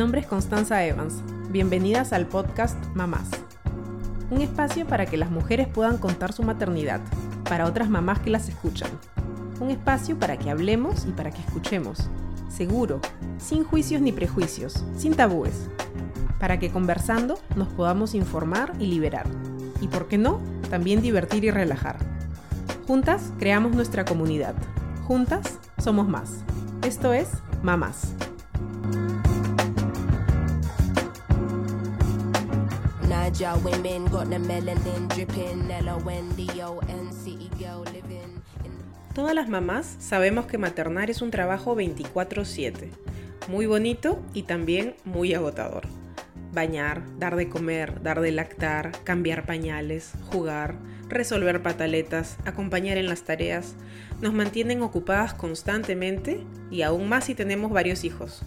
nombre es Constanza Evans. Bienvenidas al podcast Mamás. Un espacio para que las mujeres puedan contar su maternidad, para otras mamás que las escuchan. Un espacio para que hablemos y para que escuchemos. Seguro, sin juicios ni prejuicios, sin tabúes. Para que conversando nos podamos informar y liberar. Y por qué no, también divertir y relajar. Juntas creamos nuestra comunidad. Juntas somos más. Esto es Mamás. Women. Todas las mamás sabemos que maternar es un trabajo 24/7, muy bonito y también muy agotador. Bañar, dar de comer, dar de lactar, cambiar pañales, jugar, resolver pataletas, acompañar en las tareas, nos mantienen ocupadas constantemente y aún más si tenemos varios hijos.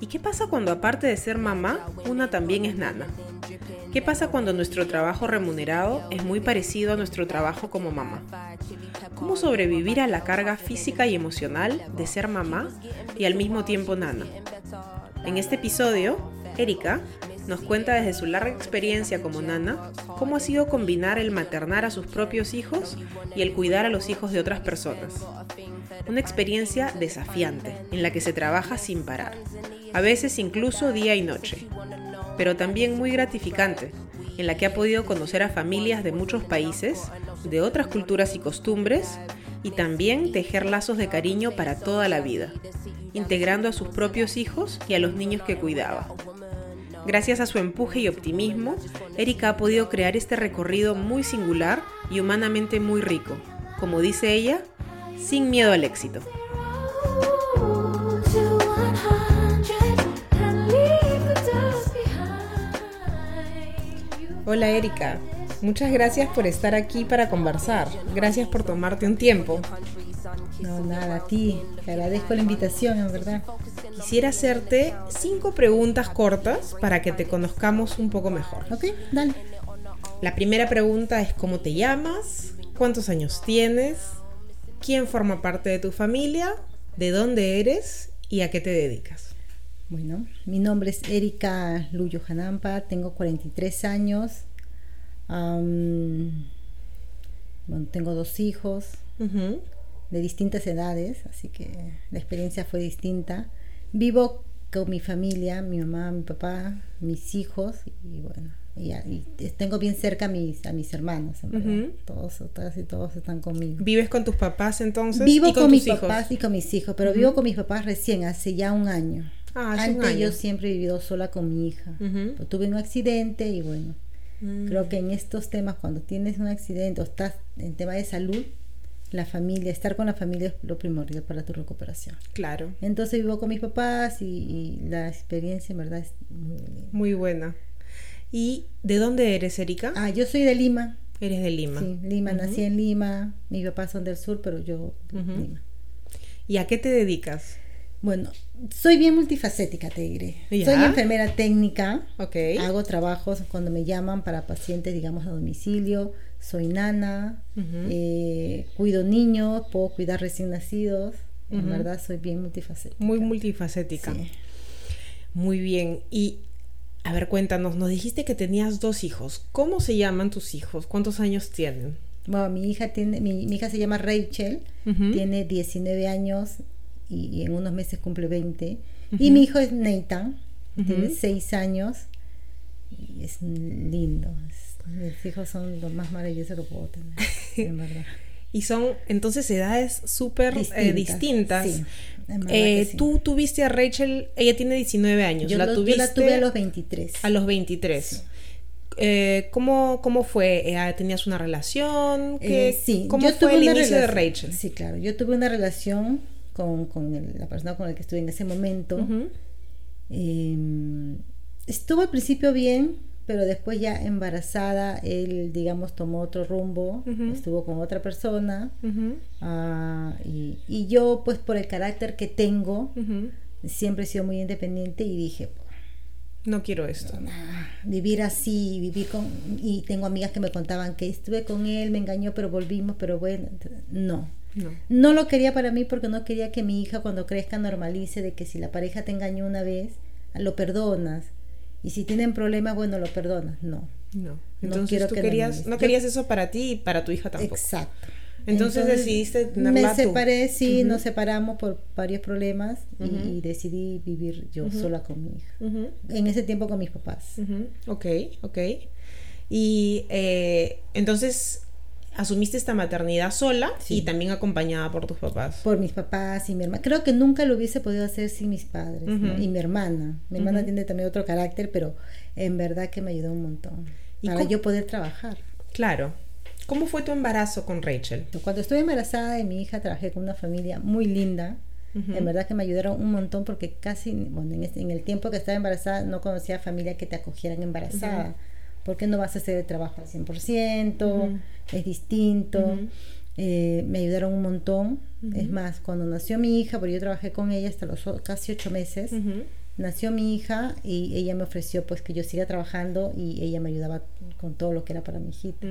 ¿Y qué pasa cuando aparte de ser mamá, una también es nana? ¿Qué pasa cuando nuestro trabajo remunerado es muy parecido a nuestro trabajo como mamá? ¿Cómo sobrevivir a la carga física y emocional de ser mamá y al mismo tiempo nana? En este episodio, Erika nos cuenta desde su larga experiencia como nana cómo ha sido combinar el maternar a sus propios hijos y el cuidar a los hijos de otras personas. Una experiencia desafiante en la que se trabaja sin parar, a veces incluso día y noche, pero también muy gratificante, en la que ha podido conocer a familias de muchos países, de otras culturas y costumbres, y también tejer lazos de cariño para toda la vida, integrando a sus propios hijos y a los niños que cuidaba. Gracias a su empuje y optimismo, Erika ha podido crear este recorrido muy singular y humanamente muy rico, como dice ella, sin miedo al éxito. Hola Erika, muchas gracias por estar aquí para conversar. Gracias por tomarte un tiempo. No, nada, a ti. Te agradezco la invitación, en verdad. Quisiera hacerte cinco preguntas cortas para que te conozcamos un poco mejor. Ok, dale. La primera pregunta es ¿cómo te llamas? ¿Cuántos años tienes? ¿Quién forma parte de tu familia? ¿De dónde eres? ¿Y a qué te dedicas? Bueno, mi nombre es Erika Luyo Janampa, tengo 43 años. bueno, tengo dos hijos de distintas edades, así que la experiencia fue distinta. Vivo con mi familia, mi mamá, mi papá, mis hijos y bueno, y, tengo bien cerca a mis, a mis hermanos, todos, todas y todos están conmigo. ¿Vives con tus papás entonces? Vivo con, mis papás y con mis hijos, pero vivo con mis papás recién, hace ya un año. Ah, Antes yo siempre he vivido sola con mi hija. Tuve un accidente y bueno, mm. creo que en estos temas, cuando tienes un accidente o estás en tema de salud, la familia, estar con la familia es lo primordial para tu recuperación. Claro. Entonces vivo con mis papás y, la experiencia en verdad es muy, buena. ¿Y de dónde eres, Erika? Ah, yo soy de Lima. Eres de Lima. Sí, Lima, nací en Lima. Mis papás son del sur, pero yo de Lima. ¿Y a qué te dedicas? Bueno, soy bien multifacética, te diré. Soy enfermera técnica. Hago trabajos cuando me llaman para pacientes, digamos, a domicilio. Soy nana. Eh, cuido niños. Puedo cuidar recién nacidos. En verdad, soy bien multifacética. Muy multifacética. Muy bien. Y, a ver, cuéntanos. Nos dijiste que tenías dos hijos. ¿Cómo se llaman tus hijos? ¿Cuántos años tienen? Bueno, mi hija tiene, mi, hija se llama Rachel, tiene 19 años y, en unos meses cumple 20. Y mi hijo es Nathan, tiene 6 años y es lindo. mis hijos son los más maravillosos que puedo tener, en verdad. Y son entonces edades súper distintas. Eh, eh, Tú tuviste a Rachel, ella tiene 19 años. Yo, la, tuviste la tuve a los 23. A los 23. Eh, ¿cómo, ¿Cómo fue? ¿Tenías una relación? sí, ¿Cómo fue el inicio de Rachel? Sí, claro. Yo tuve una relación con, la persona con la que estuve en ese momento. Em, estuvo al principio bien, pero después ya embarazada, él, digamos, tomó otro rumbo, estuvo con otra persona. Ah, y, yo, pues por el carácter que tengo, siempre he sido muy independiente y dije, no quiero esto. vivir así, vivir con... Y tengo amigas que me contaban que estuve con él, me engañó, pero volvimos, pero bueno, no. No. lo quería para mí porque no quería que mi hija cuando crezca normalice de que si la pareja te engañó una vez, lo perdonas. Y si tienen problemas, bueno, lo perdonas. No. No. Entonces tú querías, no querías eso para ti y para tu hija tampoco. Exacto. Entonces, decidiste Me separé, sí, nos separamos por varios problemas y, decidí vivir yo sola con mi hija. En ese tiempo con mis papás. Ok, ok. Y eh, entonces asumiste esta maternidad sola y también acompañada por tus papás. Por mis papás y mi hermana. Creo que nunca lo hubiese podido hacer sin mis padres y mi hermana. Mi hermana tiene también otro carácter, pero en verdad que me ayudó un montón para yo poder trabajar. Claro. ¿Cómo fue tu embarazo con Rachel? Cuando estuve embarazada de mi hija trabajé con una familia muy linda. En verdad que me ayudaron un montón porque casi, bueno, en, el tiempo que estaba embarazada no conocía familia que te acogieran embarazada. Porque no vas a hacer el trabajo al 100%, es distinto. Eh, me ayudaron un montón. Es más, cuando nació mi hija, porque yo trabajé con ella hasta los casi ocho meses, nació mi hija y ella me ofreció pues que yo siga trabajando y ella me ayudaba con todo lo que era para mi hijita,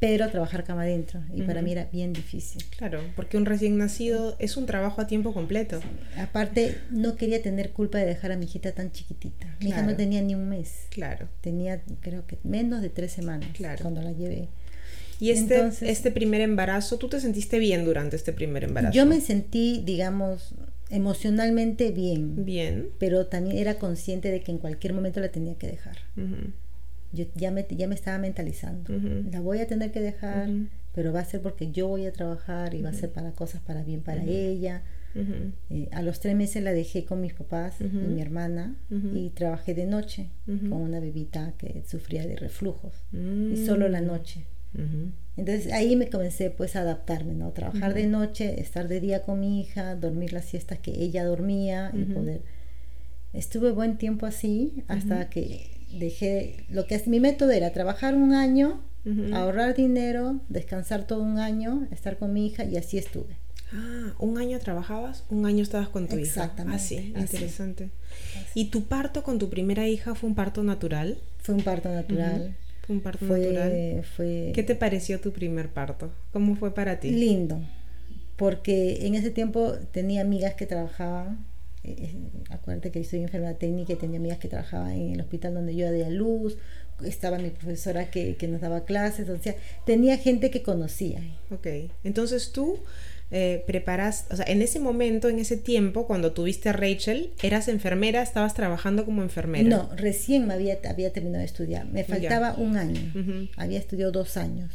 pero trabajar cama adentro y para mí era bien difícil. Claro, porque un recién nacido es un trabajo a tiempo completo. Aparte, no quería tener culpa de dejar a mi hijita tan chiquitita. Mi hija no tenía ni un mes. Claro. Tenía creo que menos de tres semanas cuando la llevé. Y este, este primer embarazo, ¿tú te sentiste bien durante este primer embarazo? Yo me sentí, digamos, emocionalmente bien. Bien. Pero también era consciente de que en cualquier momento la tenía que dejar. Yo ya me, ya me estaba mentalizando. La voy a tener que dejar, pero va a ser porque yo voy a trabajar y va a ser para cosas para bien para ella. Eh, a los tres meses la dejé con mis papás y mi hermana y trabajé de noche con una bebita que sufría de reflujos y solo la noche. Entonces ahí me comencé pues a adaptarme, ¿no? Trabajar de noche, estar de día con mi hija, dormir las siestas que ella dormía y poder... Estuve buen tiempo así hasta que dejé... Lo que es mi método era trabajar un año, ahorrar dinero, descansar todo un año, estar con mi hija y así estuve. Ah, un año trabajabas, un año estabas con tu hija. Exactamente. Así, interesante. ¿Y tu parto con tu primera hija fue un parto natural? Fue un parto natural. Fue un parto natural. ¿Qué te pareció tu primer parto? ¿Cómo fue para ti? Lindo, porque en ese tiempo tenía amigas que trabajaban. Eh, eh, acuérdate que soy enfermera técnica y tenía amigas que trabajaban en el hospital donde yo a luz. Estaba mi profesora que, que nos daba clases. O sea, tenía gente que conocía. Ok, entonces tú eh, preparas, o sea, en ese momento, en ese tiempo, cuando tuviste a Rachel, eras enfermera, estabas trabajando como enfermera. No, recién me había, había terminado de estudiar. Me faltaba un año. Había estudiado dos años.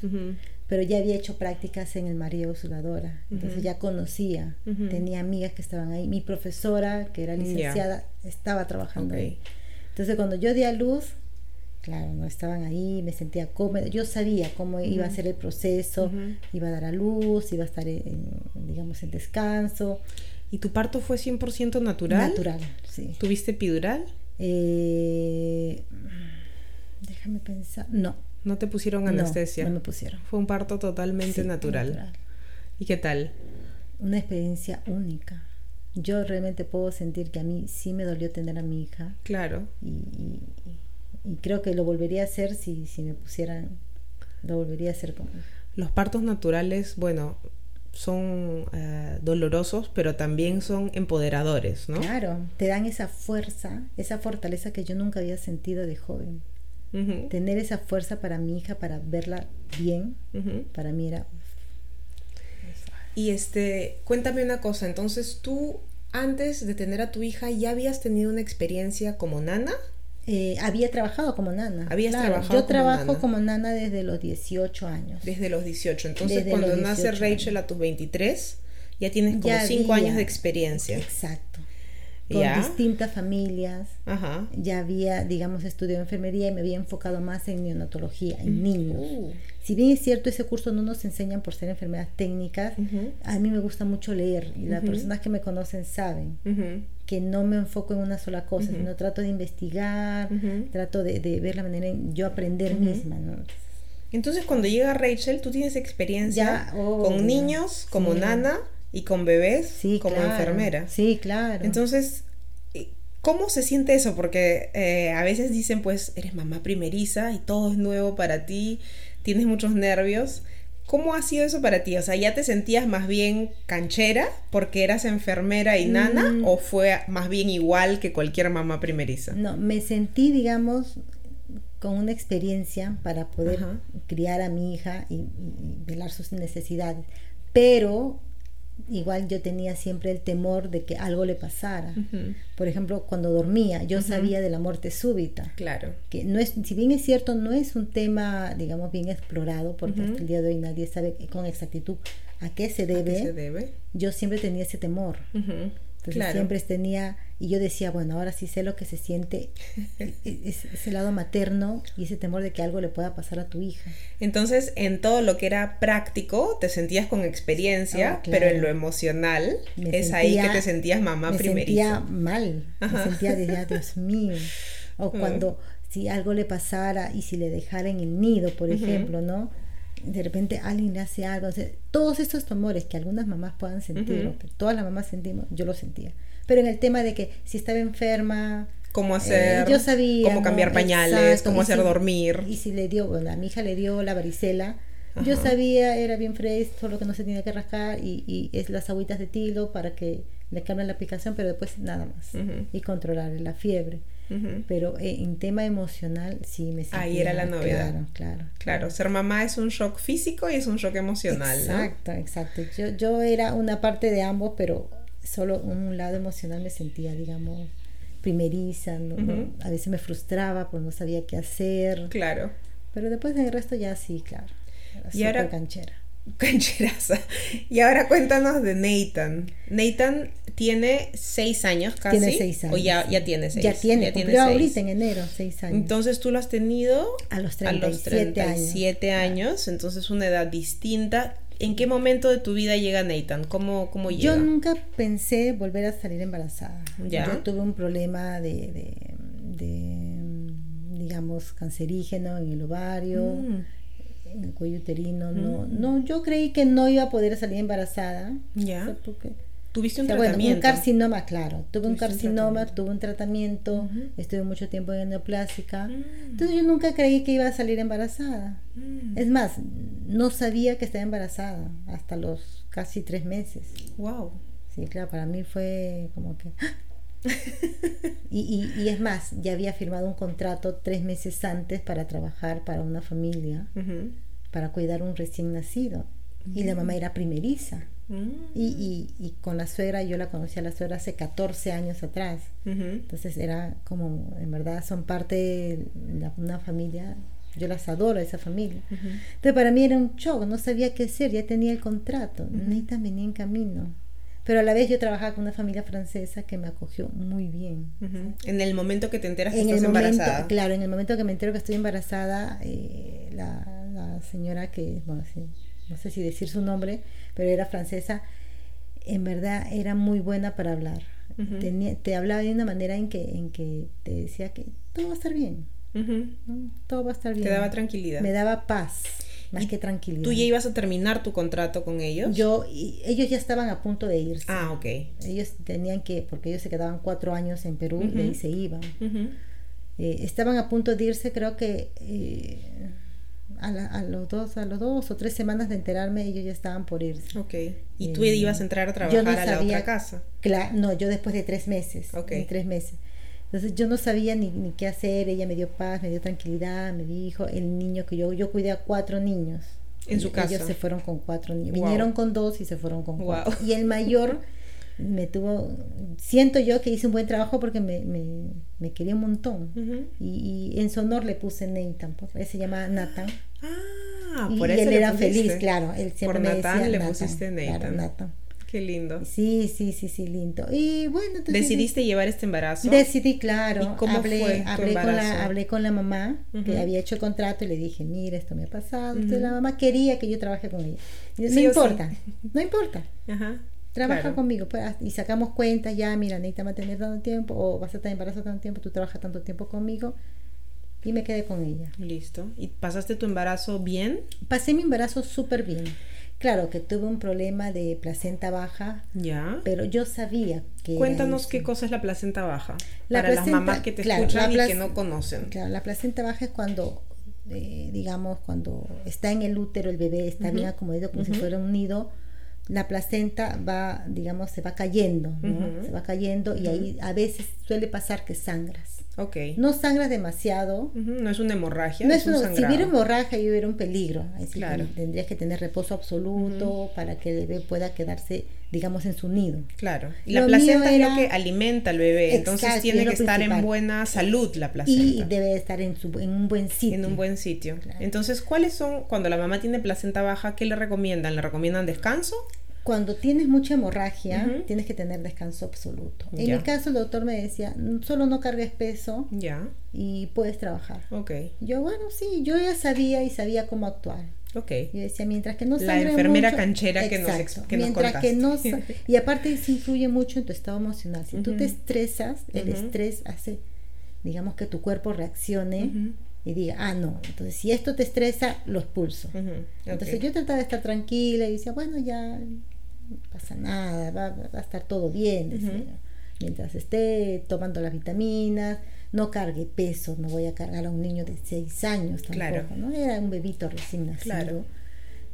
Pero ya había hecho prácticas en el María Auxiliadora. Entonces ya conocía. Tenía amigas que estaban ahí. Mi profesora, que era licenciada, estaba trabajando ahí. Entonces cuando yo di a luz, Claro, no estaban ahí, me sentía cómoda. Yo sabía cómo iba a ser el proceso, iba a dar a luz, iba a estar, en, digamos, en descanso. ¿Y tu parto fue 100% natural? Natural, sí. ¿Tuviste epidural? Eh, déjame pensar. No. ¿No te pusieron anestesia? No, me pusieron. Fue un parto totalmente natural. ¿Y qué tal? Una experiencia única. Yo realmente puedo sentir que a mí sí me dolió tener a mi hija. Claro. y y creo que lo volvería a hacer si, si me pusieran, lo volvería a hacer como... Los partos naturales, bueno, son eh, dolorosos, pero también son empoderadores, ¿no? Claro, te dan esa fuerza, esa fortaleza que yo nunca había sentido de joven. Tener esa fuerza para mi hija, para verla bien, para mí era... Y este, cuéntame una cosa, entonces tú antes de tener a tu hija ya habías tenido una experiencia como nana? Eh, había trabajado como nana. Habías trabajado Yo trabajo como nana desde los 18 años. Desde los 18. Entonces, cuando nace Rachel a tus 23, ya tienes como 5 años de experiencia. Exacto con distintas familias. Ya había, digamos, estudiado enfermería y me había enfocado más en neonatología, en niños. Uh. Si bien es cierto, ese curso no nos enseñan por ser enfermeras técnicas, a mí me gusta mucho leer y las personas que me conocen saben que no me enfoco en una sola cosa, sino trato de investigar, trato de, ver la manera en yo aprender misma. Entonces, cuando llega Rachel, tú tienes experiencia con niños, como nana y con bebés como enfermera. Sí, claro. Entonces, ¿cómo se siente eso? Porque eh, a veces dicen, pues, eres mamá primeriza y todo es nuevo para ti, tienes muchos nervios. ¿Cómo ha sido eso para ti? O sea, ¿ya te sentías más bien canchera porque eras enfermera y nana mm. o fue más bien igual que cualquier mamá primeriza? No, me sentí, digamos, con una experiencia para poder criar a mi hija y, velar sus necesidades. Pero igual yo tenía siempre el temor de que algo le pasara. Por ejemplo, cuando dormía, yo sabía de la muerte súbita. Claro. Que no es, si bien es cierto, no es un tema, digamos, bien explorado, porque hasta el día de hoy nadie sabe con exactitud a qué se debe. se debe? Yo siempre tenía ese temor. Entonces siempre tenía, y yo decía, bueno, ahora sí sé lo que se siente, e-, e-, ese lado materno y ese temor de que algo le pueda pasar a tu hija. Entonces, en todo lo que era práctico, te sentías con experiencia, ah, pero en lo emocional, es ahí que te sentías mamá me Me sentía mal, me sentía, decía, Dios mío. O cuando, si algo le pasara y si le dejara en el nido, por ejemplo, ¿no? De repente alguien le hace algo. todos estos temores que algunas mamás puedan sentir, que todas las mamás sentimos, yo lo sentía. Pero en el tema de que si estaba enferma, cómo eh, hacer, yo sabía, cómo cambiar pañales, cómo hacer dormir. Y si le dio, bueno, a mi hija le dio la varicela, yo sabía, era bien fresco, solo que no se tenía que rascar y, y es las agüitas de tilo para que le cambien la aplicación, pero después nada más. Y controlar la fiebre. Pero eh, en tema emocional sí me sentía... Ahí era la novedad. Claro, claro. Claro, ser mamá es un shock físico y es un shock emocional. Exacto, exacto. Yo, yo era una parte de ambos, pero solo un lado emocional me sentía, digamos, primeriza. A veces me frustraba porque no sabía qué hacer. Claro. Pero después en el resto ya sí, claro. Era y ahora, canchera. Cancheraza. Y ahora cuéntanos de Nathan. Nathan tiene seis años casi. Tiene seis años. O ya, ya tiene seis. Ya tiene, ya tiene ahorita en enero seis años. Entonces tú lo has tenido a los 37, a los 37 años. Entonces una edad distinta. ¿En qué momento de tu vida llega Nathan? ¿Cómo, cómo llega? Yo nunca pensé volver a salir embarazada. ¿Ya? Yo tuve un problema de, de, digamos, cancerígeno en el ovario. Mm en el cuello uterino, no, mm. no, yo creí que no iba a poder salir embarazada. Ya. Tuviste un tratamiento. Bueno, un carcinoma, claro. Tuve un carcinoma, tuve un tratamiento, estuve mucho tiempo en neoplásica. Mm. Entonces yo nunca creí que iba a salir embarazada. Mm. Es más, no sabía que estaba embarazada hasta los casi tres meses. Wow. Sí, claro, para mí fue como que y, y, es más, ya había firmado un contrato tres meses antes para trabajar para una familia, para cuidar un recién nacido. Y la mamá era primeriza. Mm. y, y, con la suegra, yo la conocí a la suegra hace 14 años atrás. Entonces era como, en verdad, son parte de una familia. Yo las adoro, esa familia. Entonces para mí era un shock, no sabía qué hacer, ya tenía el contrato. ni venía en camino. Pero a la vez yo trabajaba con una familia francesa que me acogió muy bien. En el momento que te enteras que estás embarazada. Claro, en el momento que me entero que estoy embarazada, eh, la, señora que, bueno, no sé si decir su nombre, pero era francesa, en verdad era muy buena para hablar. te hablaba de una manera en que, en que te decía que todo va a estar bien. Todo va a estar bien. Te daba tranquilidad. Me daba paz más que tranquilidad. ¿Tú ya ibas a terminar tu contrato con ellos? Yo, ellos ya estaban a punto de irse. Ah, ok. Ellos tenían que, porque ellos se quedaban cuatro años en Perú y ahí se iban. Eh, estaban a punto de irse, creo que eh, a, los dos, a los dos o tres semanas de enterarme, ellos ya estaban por irse. Ok. ¿Y tú ibas a entrar a trabajar a la otra casa? Claro, no, yo después de tres meses. Ok. tres meses. Entonces yo no sabía ni, ni, qué hacer, ella me dio paz, me dio tranquilidad, me dijo, el niño que yo, yo cuidé a cuatro niños. En su casa. Ellos se fueron con cuatro niños. Vinieron con dos y se fueron con cuatro. Y el mayor me tuvo, siento yo que hice un buen trabajo porque me, me, me quería un montón. y, en su honor le puse Nathan, pues, él se llama Nathan. Ah, y por eso él era feliz, claro. Él siempre por me Nathan le pusiste Nathan. Nathan. Qué lindo. Sí, sí, sí, sí, lindo. Y bueno, ¿Decidiste llevar este embarazo? Decidí, claro. cómo hablé, fue hablé, con la, hablé con la mamá, que había hecho el contrato, y le dije, mira, esto me ha pasado. Entonces la mamá quería que yo trabaje con ella. no importa, no importa. Trabaja conmigo. Pues, y sacamos cuentas, ya, mira, necesitas mantener tanto tiempo, o vas a estar embarazada tanto tiempo, tú trabajas tanto tiempo conmigo. Y me quedé con ella. Listo. ¿Y pasaste tu embarazo bien? Pasé mi embarazo súper bien. Claro que tuve un problema de placenta baja. Ya. Pero yo sabía que. Cuéntanos qué cosa es la placenta baja. para las mamás que te escuchan y que no conocen. Claro, la placenta baja es cuando eh, digamos, cuando está en el útero el bebé está bien acomodado como si fuera un nido, la placenta va, digamos, se va cayendo, ¿no? Se va cayendo y ahí a veces suele pasar que sangras. Okay. No sangras demasiado. No es una hemorragia. No es, si hubiera hemorragia, ahí hubiera un peligro. Ahí claro. tendrías que tener reposo absoluto para que el bebé pueda quedarse, digamos, en su nido. Claro. Y la placenta es lo que alimenta al bebé. entonces tiene que estar en buena salud la placenta. Y debe estar en, su, en un buen sitio. En un buen sitio. Entonces, ¿cuáles son, cuando la mamá tiene placenta baja, qué le recomiendan? ¿Le recomiendan descanso? Cuando tienes mucha hemorragia, tienes que tener descanso absoluto. En mi caso, el doctor me decía, solo no cargues peso ya. y puedes trabajar. Okay. Yo, bueno, sí, yo ya sabía y sabía cómo actuar. Okay. Yo decía, mientras que no La enfermera canchera que nos, que mientras que no Y aparte eso influye mucho en tu estado emocional. Si tú te estresas, el estrés hace, digamos, que tu cuerpo reaccione y diga, ah, no, entonces si esto te estresa, lo expulso. Entonces yo trataba de estar tranquila y decía, bueno, ya no pasa nada, va, a estar todo bien. Mientras esté tomando las vitaminas, no cargue peso, no voy a cargar a un niño de 6 años tampoco, ¿no? Era un bebito recién nacido.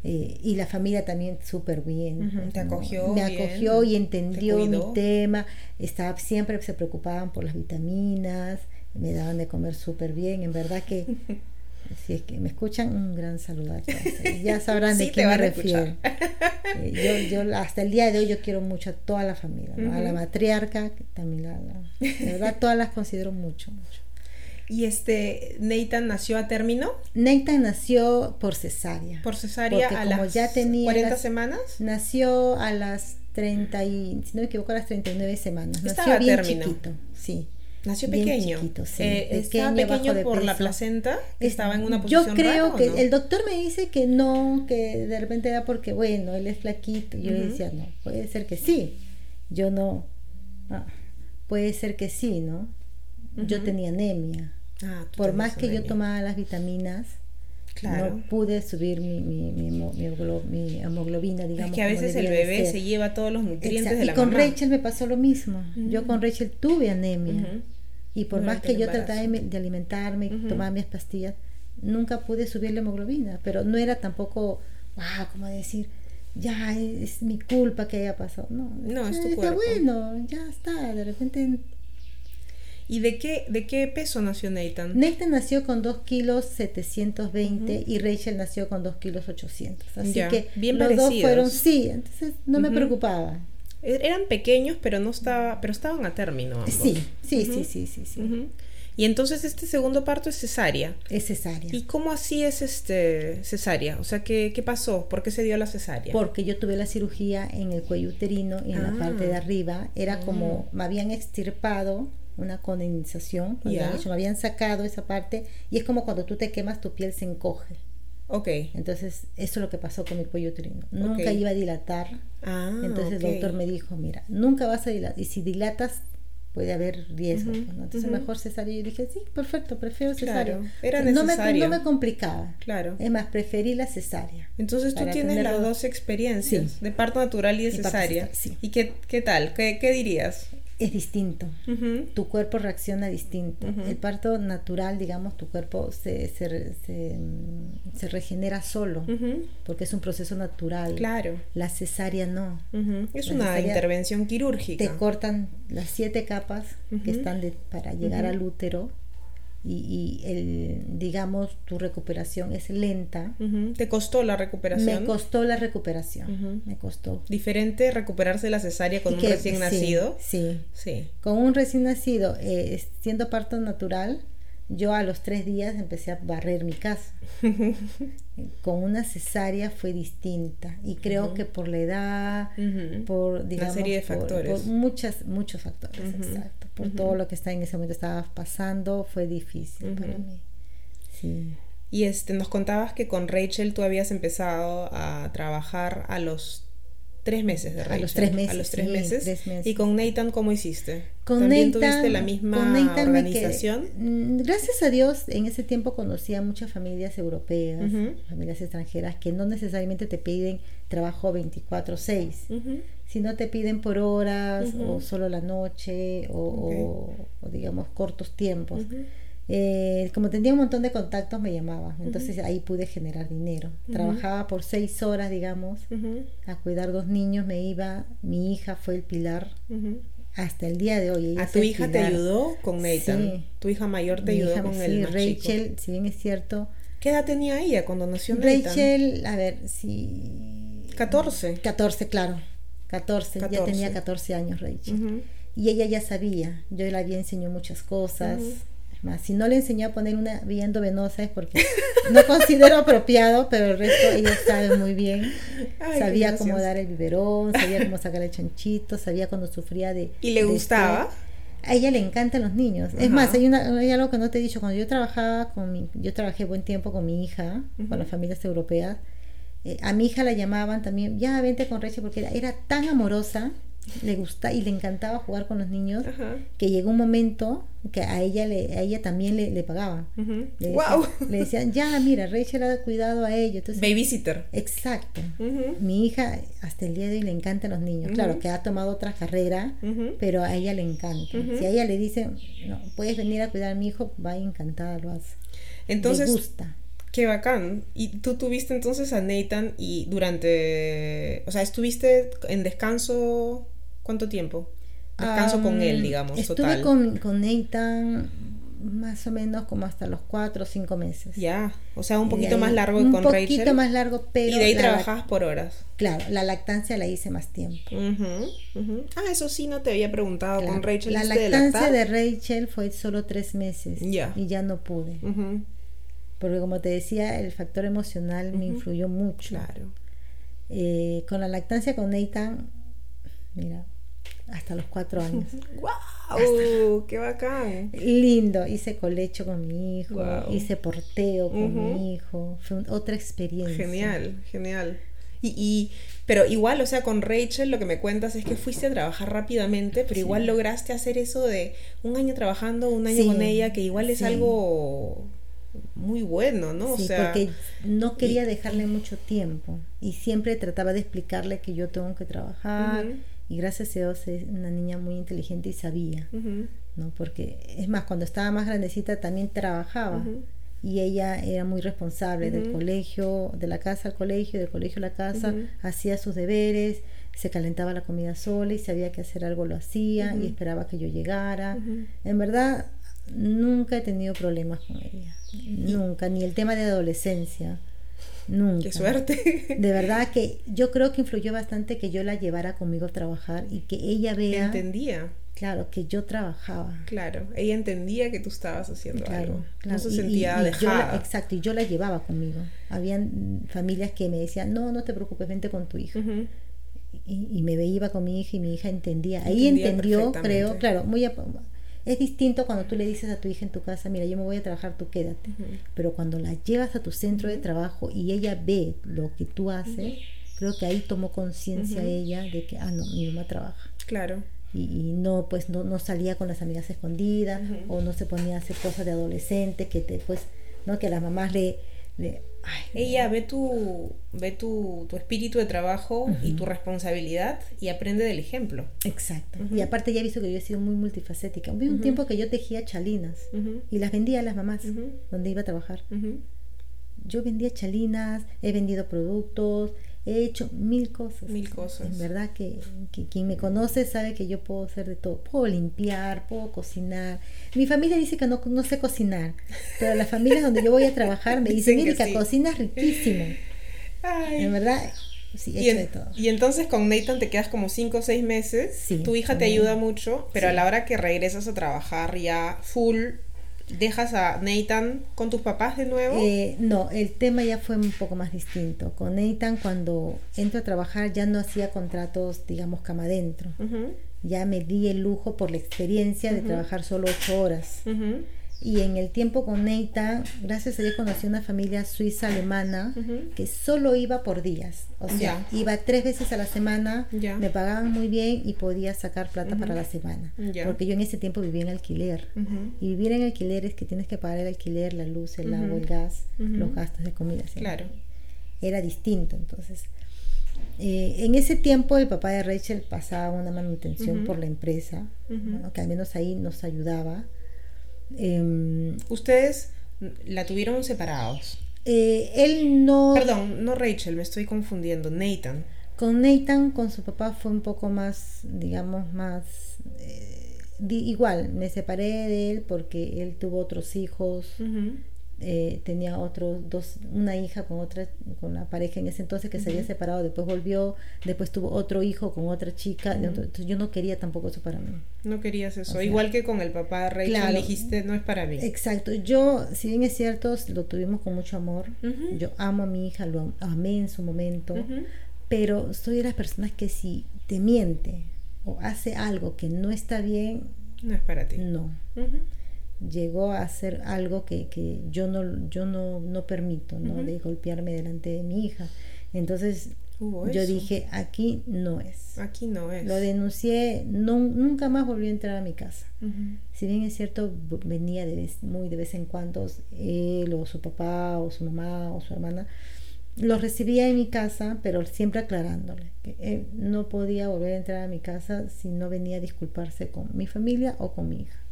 Eh, y la familia también súper bien. Te acogió. Me acogió y entendió mi tema. Estaba, siempre se preocupaban por las vitaminas, me daban de comer súper bien. En verdad que Si es que me escuchan, un gran saludo a todos. Ya sabrán de qué me refiero. Eh, yo, yo, hasta el día de hoy, yo quiero mucho a toda la familia, a la matriarca, que también la, de verdad, todas las considero mucho, mucho. ¿Y este Nathan nació a término? Nathan nació por cesárea. Por cesárea a las ya tenía 40 semanas. Nació a las 30 y, si no me equivoco, a las 39 semanas. Nació a bien término. chiquito, sí. Nació pequeño. Chiquito, sí. Eh, ¿Estaba pequeño por la placenta? ¿Estaba en una posición Yo creo que el doctor me dice que no, que de repente era porque, bueno, él es flaquito. Yo le decía, no, puede ser que sí. Yo no. Ah, puede ser que sí, ¿no? Yo tenía anemia. Ah, por más que yo tomaba las vitaminas, no pude subir mi, mi, mi, mi, hemoglobina, digamos. Es que a veces el bebé se lleva todos los nutrientes de la y con Rachel me pasó lo mismo. Yo con Rachel tuve anemia. Y por más que yo trataba de, alimentarme, uh tomaba mis pastillas, nunca pude subir la hemoglobina. Pero no era tampoco, wow, como decir, ya es, mi culpa que haya pasado. No, no es tu está bueno, ya está. De repente ¿Y de qué, de qué peso nació Nathan? Nathan nació con 2 kilos 720 y Rachel nació con 2 kilos 800. Así que bien los dos fueron, sí, entonces no me preocupaba. Er, eran pequeños, pero no estaba, pero estaban a término. Sí, sí, sí, sí, sí, sí. Y entonces este segundo parto es cesárea. Es cesárea. ¿Y cómo así es este cesárea? O sea, ¿qué, qué pasó? ¿Por qué se dio la cesárea? Porque yo tuve la cirugía en el cuello uterino y en la parte de ah. arriba. Era como me habían extirpado una condensación, me habían sacado esa parte y es como cuando tú te quemas tu piel se encoge. Ok. Entonces, eso es lo que pasó con mi cuello uterino. Nunca iba a dilatar. Ah, Entonces el doctor me dijo, mira, nunca vas a dilatar. Y si dilatas, puede haber riesgo. Entonces, mejor cesárea. Y dije, sí, perfecto, prefiero cesárea. era necesario. No me, complicaba. Claro. Es más, preferí la cesárea. Entonces tú tienes las dos experiencias, de parto natural y de cesárea. Sí. ¿Y qué, qué tal? ¿Qué, qué dirías? Es distinto. Tu cuerpo reacciona distinto. El parto natural, digamos, tu cuerpo se, se, se, regenera solo, porque es un proceso natural. Claro. La cesárea no. Es una intervención quirúrgica. Te cortan las siete capas que están de, para llegar al útero y, el, digamos, tu recuperación es lenta. ¿Te costó la recuperación? Me costó la recuperación, me costó. ¿Diferente recuperarse la cesárea con un recién nacido? Sí, sí. Con un recién nacido, eh, siendo parto natural, yo a los tres días empecé a barrer mi casa. Con una cesárea fue distinta y creo que por la edad, por digamos, serie de factores, por, muchas, muchos factores, exacto, por todo lo que está en ese momento estaba pasando fue difícil para mí. Sí. Y este, nos contabas que con Rachel tú habías empezado a trabajar a los Tres meses de Rachel. A los tres meses. A los tres, meses. ¿Y con Nathan cómo hiciste? Con ¿También Nathan, tuviste la misma organización? Mm, gracias a Dios, en ese tiempo conocí a muchas familias europeas, familias extranjeras, que no necesariamente te piden trabajo 24-6, sino te piden por horas o solo la noche o, digamos cortos tiempos. Eh, como tenía un montón de contactos, me llamaba. Entonces ahí pude generar dinero. Trabajaba por seis horas, digamos, a cuidar dos niños. Me iba, mi hija fue el pilar hasta el día de hoy. ¿A tu hija te ayudó con Nathan? ¿Tu hija mayor te ayudó con el más Rachel, si bien es cierto. ¿Qué edad tenía ella cuando nació Nathan? Rachel, a ver, si... 14. 14, claro. 14, ya tenía 14 años Rachel. Y ella ya sabía, yo la había enseñado muchas cosas. Más, si no le enseñó a poner una vía endovenosa es porque no considero apropiado, pero el resto ella sabe muy bien. sabía cómo dar el biberón, sabía cómo sacar el chanchito, sabía cuando sufría de... ¿Y le gustaba? a ella le encantan los niños. Es más, hay, una, hay algo que no te he dicho. Cuando yo trabajaba con mi... Yo trabajé buen tiempo con mi hija, con las familias europeas. Eh, a mi hija la llamaban también, ya vente con Rachel, porque era tan amorosa le gusta y le encantaba jugar con los niños que llegó un momento que a ella le a ella también le, le pagaban le, decían, ya mira Rachel ha cuidado a ellos babysitter. Exacto. Mi hija hasta el día de hoy le encantan los niños. Claro que ha tomado otra carrera pero a ella le encanta. Si a ella le dicen no puedes venir a cuidar a mi hijo va encantada lo hace. Entonces le gusta. Qué bacán. Y tú tuviste entonces a Nathan y durante, o sea, estuviste en descanso ¿Cuánto tiempo? Descanso con él, digamos, estuve Con, con Nathan más o menos como hasta los cuatro o cinco meses. Ya, o sea, un poquito más largo que con Rachel. Un poquito más largo, pero... Y de ahí trabajabas por horas. Claro, la lactancia la hice más tiempo. Ah, eso sí no te había preguntado con Rachel. La lactancia de, Rachel fue solo tres meses ya. y ya no pude. Porque como te decía, el factor emocional me influyó mucho. Claro. Eh, con la lactancia con Nathan, mira, hasta los cuatro años. ¡Wow! ¡Qué bacán! Lindo, hice colecho con mi hijo, hice porteo con mi hijo, fue otra experiencia. Genial, genial. Y, y, pero igual, o sea, con Rachel lo que me cuentas es que fuiste a trabajar rápidamente, pero igual lograste hacer eso de un año trabajando, un año con ella, que igual es algo muy bueno, ¿no? Sí, porque no quería dejarle mucho tiempo y siempre trataba de explicarle que yo tengo que trabajar y gracias a Dios es una niña muy inteligente y sabía, ¿no? Porque es más, cuando estaba más grandecita también trabajaba y ella era muy responsable del colegio, de la casa al colegio, del colegio a la casa, hacía sus deberes, se calentaba la comida sola y sabía que hacer algo lo hacía y esperaba que yo llegara. En verdad, nunca he tenido problemas con ella, nunca, ni el tema de adolescencia. Nunca. Qué suerte. De verdad que yo creo que influyó bastante que yo la llevara conmigo a trabajar y que ella vea. Entendía. Claro, que yo trabajaba. Claro, ella entendía que tú estabas haciendo algo. No se sentía dejada. exacto, y yo la llevaba conmigo. Habían familias que me decían, no, no te preocupes, vente con tu hija. y, me veía con mi hija y mi hija entendía. Ahí entendió, creo, claro, muy es distinto cuando tú le dices a tu hija en tu casa, mira, yo me voy a trabajar, tú quédate. Pero cuando la llevas a tu centro de trabajo y ella ve lo que tú haces, creo que ahí tomó conciencia ella de que, ah, no, mi mamá trabaja. Claro. Y, no, pues no, no salía con las amigas escondidas o no se ponía a hacer cosas de adolescente que te, pues, ¿no? Que las mamás le ella ve tu, ve tu, espíritu de trabajo y tu responsabilidad y aprende del ejemplo. Exacto. Y aparte ya he visto que yo he sido muy multifacética. Hubo un tiempo que yo tejía chalinas y las vendía a las mamás donde iba a trabajar. Yo vendía chalinas, he vendido productos, he hecho mil cosas. Mil cosas. En verdad que, quien me conoce sabe que yo puedo hacer de todo. Puedo limpiar, puedo cocinar. Mi familia dice que no, no sé cocinar, pero las familias donde yo voy a trabajar me dicen, mira, que cocinas riquísimo. En verdad, sí, he hecho de todo. Y entonces con Nathan te quedas como cinco o seis meses. Sí, tu hija te ayuda mucho, pero a la hora que regresas a trabajar ya full ¿Dejas a Nathan con tus papás de nuevo? Eh, no, el tema ya fue un poco más distinto. Con Nathan cuando entro a trabajar ya no hacía contratos, digamos, cama adentro. Ya me di el lujo por la experiencia de trabajar solo ocho horas. Y en el tiempo con Neita, gracias a Dios conocí una familia suiza alemana que solo iba por días. O sea, iba tres veces a la semana, me pagaban muy bien y podía sacar plata para la semana. Porque yo en ese tiempo vivía en alquiler. Y vivir en alquiler es que tienes que pagar el alquiler, la luz, el agua, el gas, los gastos de comida. Claro. Era distinto, entonces. Eh, en ese tiempo el papá de Rachel pasaba una manutención por la empresa, que al menos ahí nos ayudaba Em, ¿Ustedes la tuvieron separados? Eh, él no... Perdón, no Rachel, me estoy confundiendo, Nathan. Con Nathan, con su papá fue un poco más, digamos, más... Eh, igual, me separé de él porque él tuvo otros hijos. Eh, tenía otros dos, una hija con otra, con la pareja en ese entonces que se había separado, después volvió, después tuvo otro hijo con otra chica, entonces yo no quería tampoco eso para mí. No querías eso, igual que con el papá Rachel dijiste, no es para mí. Exacto, yo, si bien es cierto, lo tuvimos con mucho amor, yo amo a mi hija, lo amé en su momento, pero soy de las personas que si te miente o hace algo que no está bien, no es para ti. No llegó a hacer algo que, que yo no yo no, no permito no de golpearme delante de mi hija. Entonces yo dije aquí no es. Aquí no es. Lo denuncié no, nunca más volví a entrar a mi casa. Si bien es cierto venía de muy de vez en cuando él o su papá o su mamá o su hermana lo recibía en mi casa pero siempre aclarándole que no podía volver a entrar a mi casa si no venía a disculparse con mi familia o con mi hija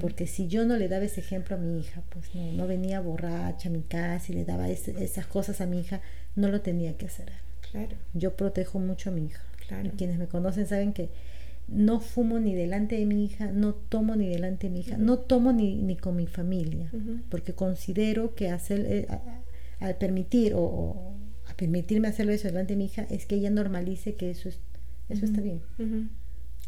porque si yo no le daba ese ejemplo a mi hija, pues no, no venía borracha a mi casa y le daba esas cosas a mi hija, no lo tenía que hacer. Claro. Yo protejo mucho a mi hija. Claro. quienes me conocen saben que no fumo ni delante de mi hija, no tomo ni delante de mi hija, no tomo ni, ni con mi familia, porque considero que hacer, eh, al permitir o, a permitirme hacerlo eso delante de mi hija es que ella normalice que eso es eso está bien.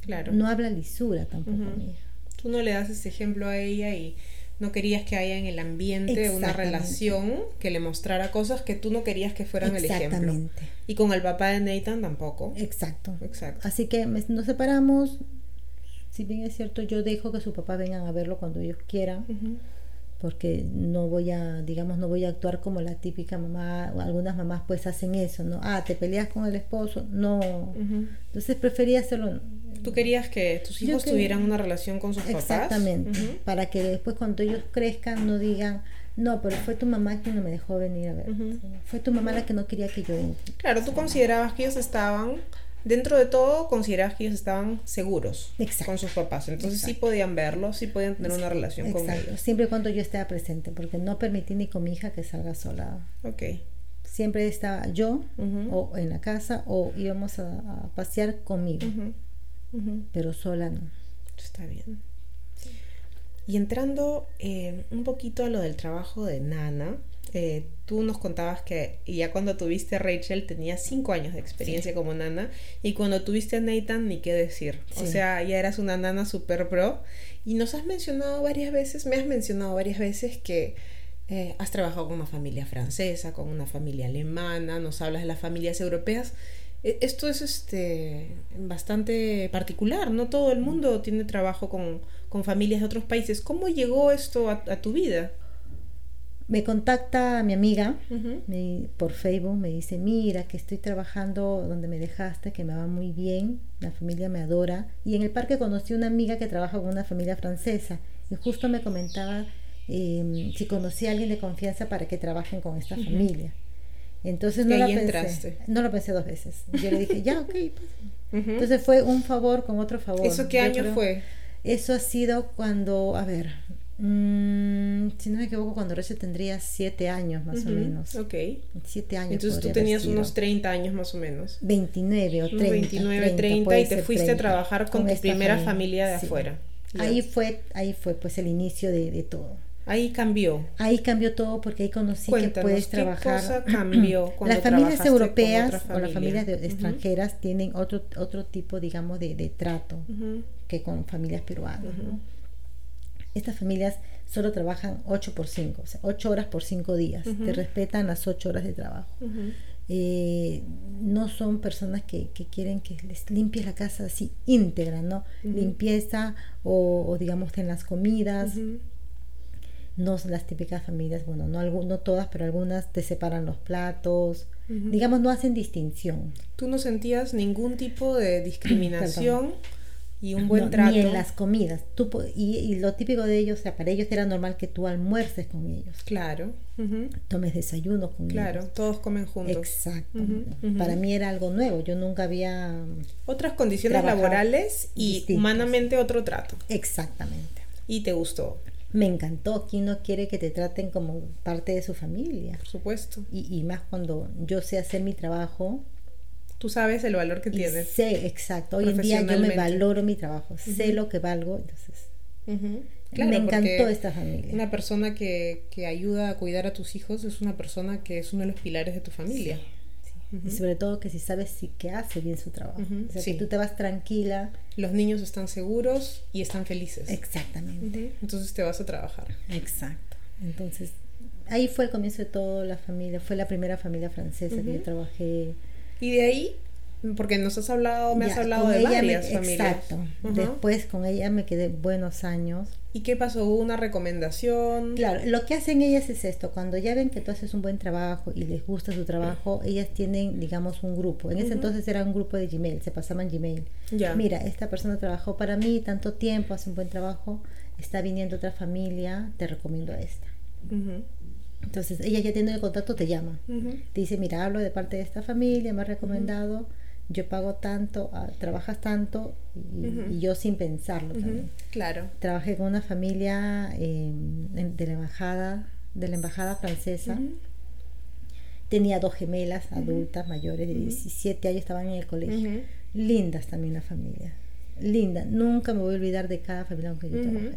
Claro. No habla lisura tampoco mi hija tú no le das ese ejemplo a ella y no querías que haya en el ambiente una relación que le mostrara cosas que tú no querías que fueran el ejemplo. Y con el papá de Nathan tampoco. Exacto. Exacto. Así que nos separamos. Si bien es cierto, yo dejo que su papá vengan a verlo cuando ellos quieran. Porque no voy a, digamos, no voy a actuar como la típica mamá, o algunas mamás pues hacen eso, ¿no? Ah, te peleas con el esposo, no. Entonces prefería hacerlo, Tú querías que tus hijos tuvieran una relación con sus papás. Exactamente, para que después cuando ellos crezcan no digan, no, pero fue tu mamá quien no me dejó venir a ver. Fue tu mamá la que no quería que yo Claro, tú considerabas que ellos estaban, dentro de todo, considerabas que ellos estaban seguros con sus papás. Entonces sí podían verlos, sí podían tener una relación con ellos. Siempre y cuando yo estaba presente, porque no permití ni con mi hija que salga sola. Ok. Siempre estaba yo o en la casa o íbamos a, pasear conmigo pero sola no. Está bien. Y entrando eh, un poquito a lo del trabajo de Nana, eh, tú nos contabas que ya cuando tuviste a Rachel tenía cinco años de experiencia como nana y cuando tuviste a Nathan ni qué decir. O sea, ya eras una nana super pro y nos has mencionado varias veces, me has mencionado varias veces que eh, has trabajado con una familia francesa, con una familia alemana, nos hablas de las familias europeas e, esto es este bastante particular, no todo el mundo tiene trabajo con, familias de otros países. ¿Cómo llegó esto a, tu vida? Me contacta mi amiga por Facebook, me dice, mira, que estoy trabajando donde me dejaste, que me va muy bien, la familia me adora. Y en el parque conocí una amiga que trabaja con una familia francesa y justo me comentaba em, si conocía a alguien de confianza para que trabajen con esta familia. Entonces no, la pensé, no lo pensé dos veces. Yo le dije, ya, ok. Pues". Entonces fue un favor con otro favor. ¿Eso qué año fue? Eso ha sido cuando, a ver, mm, si no me equivoco, cuando Rachel tendría siete años más o menos. Ok. Siete años. Entonces tú tenías unos 30 años más o menos. 29 o 30. 29, 30, y te fuiste a trabajar con, tu primera familia, de afuera. Ahí fue, ahí fue pues el inicio de, de todo. Ahí cambió. Ahí cambió todo porque ahí conocí que puedes trabajar. ¿qué cosa cambió las familias europeas o las familias extranjeras tienen otro otro tipo, digamos, de, trato que con familias peruanas. Estas familias solo trabajan 8 por 5, o sea, 8 horas por 5 días. Te respetan las 8 horas de trabajo. Eh, no son personas que, que, quieren que les limpies la casa así íntegra, ¿no? Limpieza o, o, digamos en las comidas no las típicas familias, bueno, no, no todas, pero algunas te separan los platos, digamos, no hacen distinción. ¿Tú no sentías ningún tipo de discriminación y un buen trato? Ni en las comidas. Tú, y, lo típico de ellos, o sea, para ellos era normal que tú almuerces con ellos. Claro. Tomes desayuno con ellos. Claro, todos comen juntos. Exacto. Para mí era algo nuevo, yo nunca había... Otras condiciones laborales y humanamente otro trato. Exactamente. Y te gustó. Me encantó. ¿Quién no quiere que te traten como parte de su familia? Por supuesto. Y, y más cuando yo sé hacer mi trabajo. Tú sabes el valor que tienes. Sé, exacto. Hoy en día yo me valoro mi trabajo. Sé lo que valgo. Entonces, me encantó esta familia. Una persona que, que, ayuda a cuidar a tus hijos es una persona que es uno de los pilares de tu familia. Y sobre todo que si sabes si que hace bien su trabajo. O sea, que tú te vas tranquila. Los niños están seguros y están felices. Exactamente. Entonces te vas a trabajar. Exacto. Entonces, ahí fue el comienzo de todo la familia. Fue la primera familia francesa que yo trabajé. Y de ahí porque nos has hablado, me has hablado de varias familias. Exacto. Después con ella me quedé buenos años. ¿Y qué pasó? ¿Hubo una recomendación? Claro, lo que hacen ellas es esto, cuando ya ven que tú haces un buen trabajo y les gusta su trabajo, ellas tienen, digamos, un grupo. En ese entonces era un grupo de Gmail, se pasaban Gmail. Ya. Mira, esta persona trabajó para mí tanto tiempo, hace un buen trabajo, está viniendo otra familia, te recomiendo a esta. Entonces, ella ya tiene el contacto, te llama. Te dice, mira, hablo de parte de esta familia, me ha recomendado yo pago tanto, ah, trabajas tanto y, yo sin pensarlo también. Claro. Trabajé con una familia em, de la embajada, de la embajada francesa. Tenía dos gemelas adultas mayores de 17 años, estaban en el colegio. Lindas también la familia. Linda. Nunca me voy a olvidar de cada familia con que yo trabajé.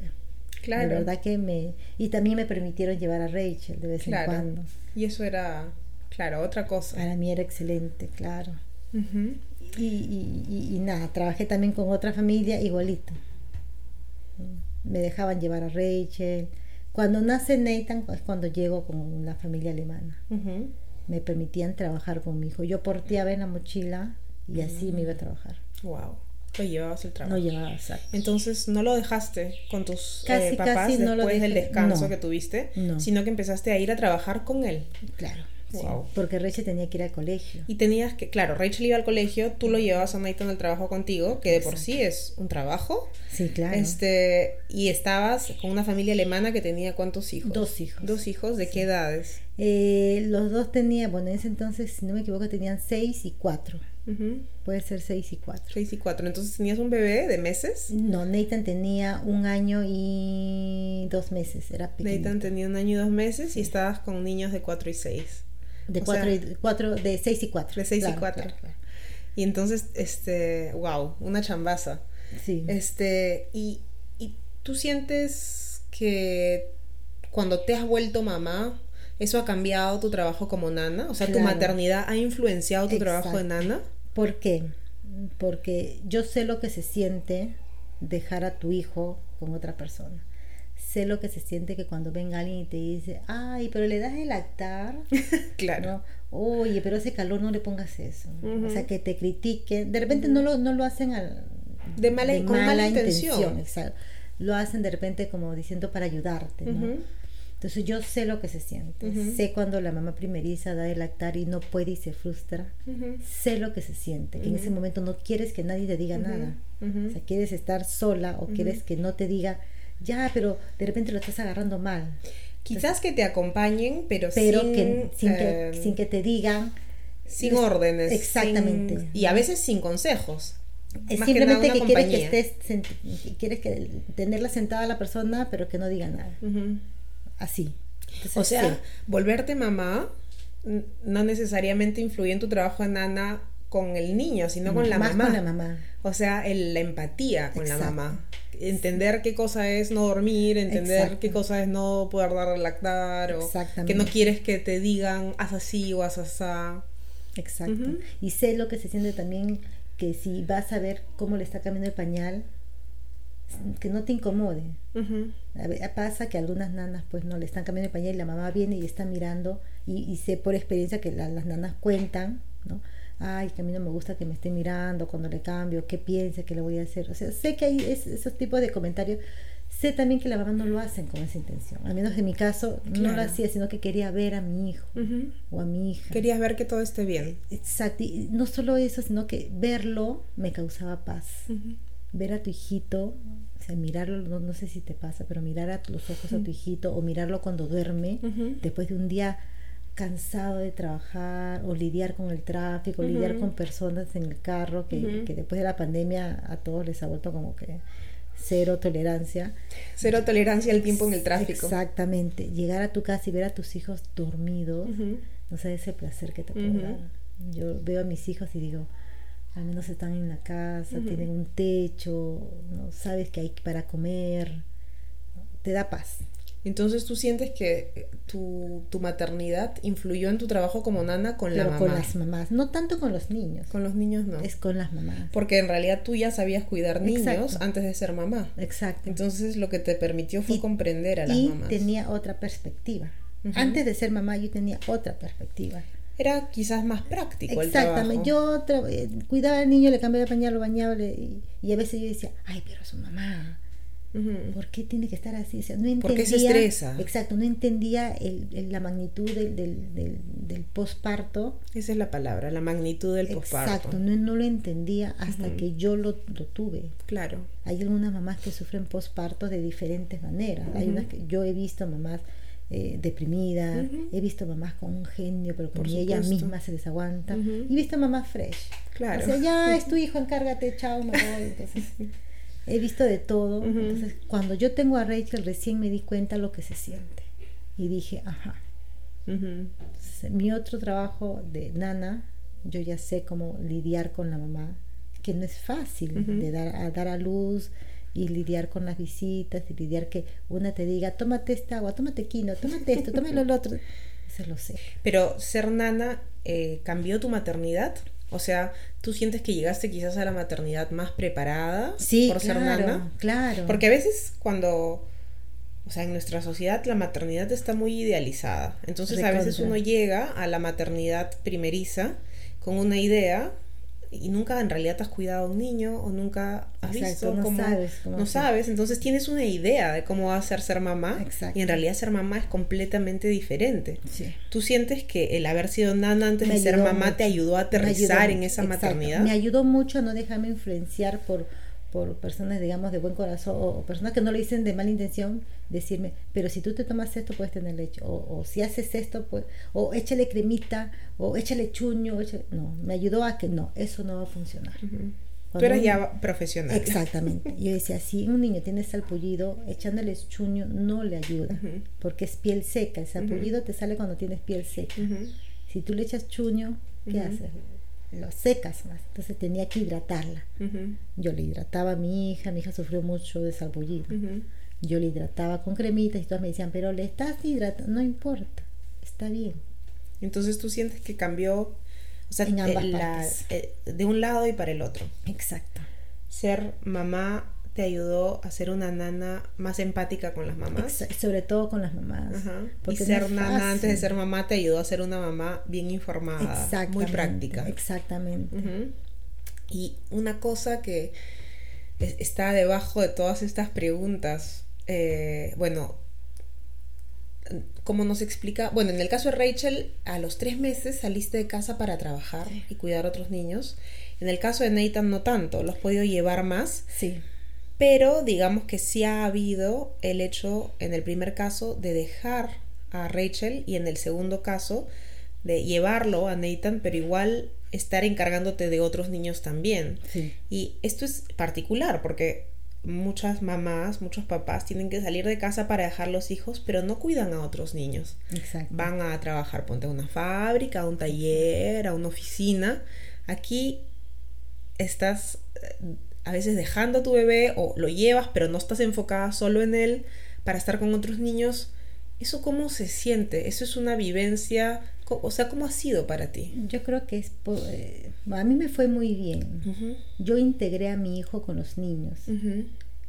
Claro. La verdad que me... Y también me permitieron llevar a Rachel de vez en cuando. Y eso era, claro, otra cosa. Para mí era excelente, claro y, y, nada, trabajé también con otra familia igualito. Me dejaban llevar a Rachel. Cuando nace Nathan es cuando llego con una familia alemana. Me permitían trabajar con mi hijo. Yo porteaba en la mochila y así me iba a trabajar. Wow. Lo llevabas el trabajo. No llevaba, Entonces no lo dejaste con tus eh, papás después del descanso que tuviste, sino que empezaste a ir a trabajar con él. Claro porque Rachel tenía que ir al colegio. Y tenías que, claro, Rachel iba al colegio, tú lo llevabas a Nathan al trabajo contigo, que de por sí es un trabajo. Sí, claro. Este, y estabas con una familia alemana que tenía cuántos hijos? Dos hijos. Dos hijos, ¿de qué edades? Eh, los dos tenían, bueno, en ese entonces, si no me equivoco, tenían seis y cuatro. Puede ser seis y cuatro. Seis y cuatro. Entonces, ¿tenías un bebé de meses? No, Nathan tenía un año y dos meses. Era pequeño. Nathan tenía un año y dos meses y estabas con niños de cuatro y seis. De cuatro, y, cuatro, de 6 y 4. De 6 y 4. Y entonces, este, wow, una chambaza. Sí. Este, y, y tú sientes que cuando te has vuelto mamá, eso ha cambiado tu trabajo como nana, o sea, tu maternidad ha influenciado tu trabajo de nana. ¿Por qué? Porque yo sé lo que se siente dejar a tu hijo con otra persona sé lo que se siente que cuando venga alguien y te dice, ay, pero le das el lactar. claro. Oye, pero ese calor no le pongas eso. O sea, que te critiquen. De repente no, lo, no lo hacen al, de mala, mala, intención. Exacto. Lo hacen de repente como diciendo para ayudarte, ¿no? Entonces yo sé lo que se siente. Sé cuando la mamá primeriza da el lactar y no puede y se frustra. Sé lo que se siente. Que en ese momento no quieres que nadie te diga nada. O sea, quieres estar sola o quieres que no te diga ya, pero de repente lo estás agarrando mal. Quizás que te acompañen, pero, pero sin, que, sin, que, em, sin que te digan. Sin órdenes. Exactamente. y a veces sin consejos. Es simplemente que, quieres que estés, quieres que tenerla sentada a la persona, pero que no diga nada. Así. o sea, volverte mamá no necesariamente influye en tu trabajo de nana con el niño, sino con la mamá. Con la mamá. O sea, el, la empatía con la mamá entender qué cosa es no dormir, entender qué cosa es no poder dar a lactar, o que no quieres que te digan haz así o haz así. Exacto. Y sé lo que se siente también que si vas a ver cómo le está cambiando el pañal, que no te incomode. Pasa que algunas nanas pues no le están cambiando el pañal y la mamá viene y está mirando y, sé por experiencia que las nanas cuentan, ¿no? ay, que a mí no me gusta que me esté mirando cuando le cambio, qué piensa, qué le voy a hacer. O sea, sé que hay esos tipos de comentarios. Sé también que la mamá no lo hacen con esa intención. Al menos en mi caso, no lo hacía, sino que quería ver a mi hijo o a mi hija. Querías ver que todo esté bien. Exacto. Y no solo eso, sino que verlo me causaba paz. Ver a tu hijito, o sea, mirarlo, no, sé si te pasa, pero mirar a los ojos a tu hijito o mirarlo cuando duerme, después de un día cansado de trabajar o lidiar con el tráfico, lidiar con personas en el carro, que, después de la pandemia a todos les ha vuelto como que cero tolerancia. Cero tolerancia al tiempo en el tráfico. Exactamente. Llegar a tu casa y ver a tus hijos dormidos, no sabes el placer que te puede dar. Yo veo a mis hijos y digo, al menos están en la casa, tienen un techo, no sabes que hay para comer, te da paz. Entonces tú sientes que eh, tu, tu, maternidad influyó en tu trabajo como nana con la mamá. con las mamás, no tanto con los niños. Con los niños no. Es con las mamás. Porque en realidad tú ya sabías cuidar niños antes de ser mamá. Exacto. Entonces lo que te permitió fue comprender a las y tenía otra perspectiva. Antes de ser mamá yo tenía otra perspectiva. Era quizás más práctico Exactamente. el trabajo. Yo eh, cuidaba al niño, le cambiaba el pañal, lo bañaba y, y a veces yo decía, ay, pero su mamá ¿Por qué tiene que estar así? no entendía, ¿Por qué se estresa? Exacto, no entendía el, la magnitud del, del, del, posparto. Esa es la palabra, la magnitud del posparto. Exacto, no, no, lo entendía hasta que yo lo, lo, tuve. Claro. Hay algunas mamás que sufren posparto de diferentes maneras. Hay unas que yo he visto mamás eh, deprimidas, he visto mamás con un genio, pero ni ella misma se desaguanta. Y he visto mamás fresh. Claro. O sea, ya es tu hijo, encárgate, chao, me voy. Entonces, he visto de todo. Entonces, cuando yo tengo a Rachel, recién me di cuenta lo que se siente. Y dije, ajá. mi otro trabajo de nana, yo ya sé cómo lidiar con la mamá, que no es fácil de dar a, dar a luz y lidiar con las visitas y lidiar que una te diga, tómate esta agua, tómate quino, tómate esto, tómate lo otro. Eso lo sé. Pero ser nana eh, cambió tu maternidad. O sea, ¿tú sientes que llegaste quizás a la maternidad más preparada sí, por ser nana? Claro. Porque a veces cuando, o sea, en nuestra sociedad la maternidad está muy idealizada. Entonces a veces uno llega a la maternidad primeriza con una idea y nunca en realidad has cuidado a un niño o nunca has visto no cómo, sabes no sabes. Entonces tienes una idea de cómo va a ser ser mamá y en realidad ser mamá es completamente diferente. Tú sientes que el haber sido nana antes de ser mamá te ayudó a aterrizar en esa maternidad me ayudó mucho a no dejarme influenciar por por personas, digamos, de buen corazón o, personas que no lo dicen de mala intención, decirme, pero si tú te tomas esto, puedes tener leche. O, si haces esto, pues, o échale cremita, o échale chuño. No, me ayudó a que no, eso no va a funcionar. Tú eras ya profesional. Exactamente. Yo decía, si un niño tiene salpullido, echándole chuño no le ayuda, porque es piel seca. El salpullido te sale cuando tienes piel seca. Si tú le echas chuño, ¿qué haces? Lo secas más. Entonces tenía que hidratarla. Yo le hidrataba a mi hija, mi hija sufrió mucho de salpullido. Yo le hidrataba con cremitas y todas me decían, pero le estás hidratando, no importa, está bien. Entonces tú sientes que cambió, o sea, eh, de un lado y para el otro. Exacto. Ser mamá te ayudó a ser una nana más empática con las mamás. sobre todo con las mamás. Y ser nana antes de ser mamá te ayudó a ser una mamá bien informada, muy práctica. Exactamente. Y una cosa que está debajo de todas estas preguntas, eh, bueno, como nos explica, bueno, en el caso de Rachel, a los tres meses saliste de casa para trabajar y cuidar a otros niños. En el caso de Nathan no tanto, los podido llevar más. Sí pero digamos que sí ha habido el hecho en el primer caso de dejar a Rachel y en el segundo caso de llevarlo a Nathan, pero igual estar encargándote de otros niños también. Y esto es particular porque muchas mamás, muchos papás tienen que salir de casa para dejar los hijos, pero no cuidan a otros niños. Van a trabajar, ponte a una fábrica, a un taller, a una oficina. Aquí estás eh, a veces dejando a tu bebé o lo llevas pero no estás enfocada solo en él para estar con otros niños, ¿eso cómo se siente? ¿Eso es una vivencia? O sea, ¿cómo ha sido para ti? Yo creo que es... Eh, a mí me fue muy bien. Yo integré a mi hijo con los niños.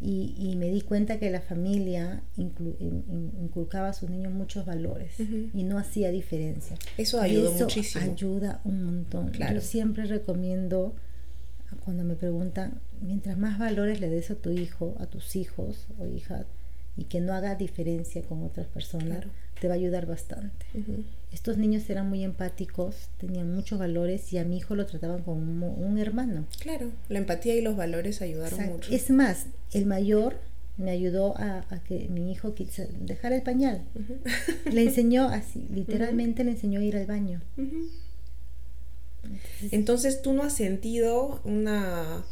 y, me di cuenta que la familia inculcaba a sus niños muchos valores y no hacía diferencia. Eso ayudó muchísimo. Ayuda un montón. Yo siempre recomiendo cuando me preguntan, mientras más valores le des a tu hijo, a tus hijos o hijas, y que no haga diferencia con otras personas, te va a ayudar bastante. Estos niños eran muy empáticos, tenían muchos valores y a mi hijo lo trataban como un hermano. Claro, la empatía y los valores ayudaron mucho. Es más, el mayor me ayudó a, que mi hijo dejara el pañal. Le enseñó así, literalmente le enseñó a ir al baño. Entonces tú no has sentido una,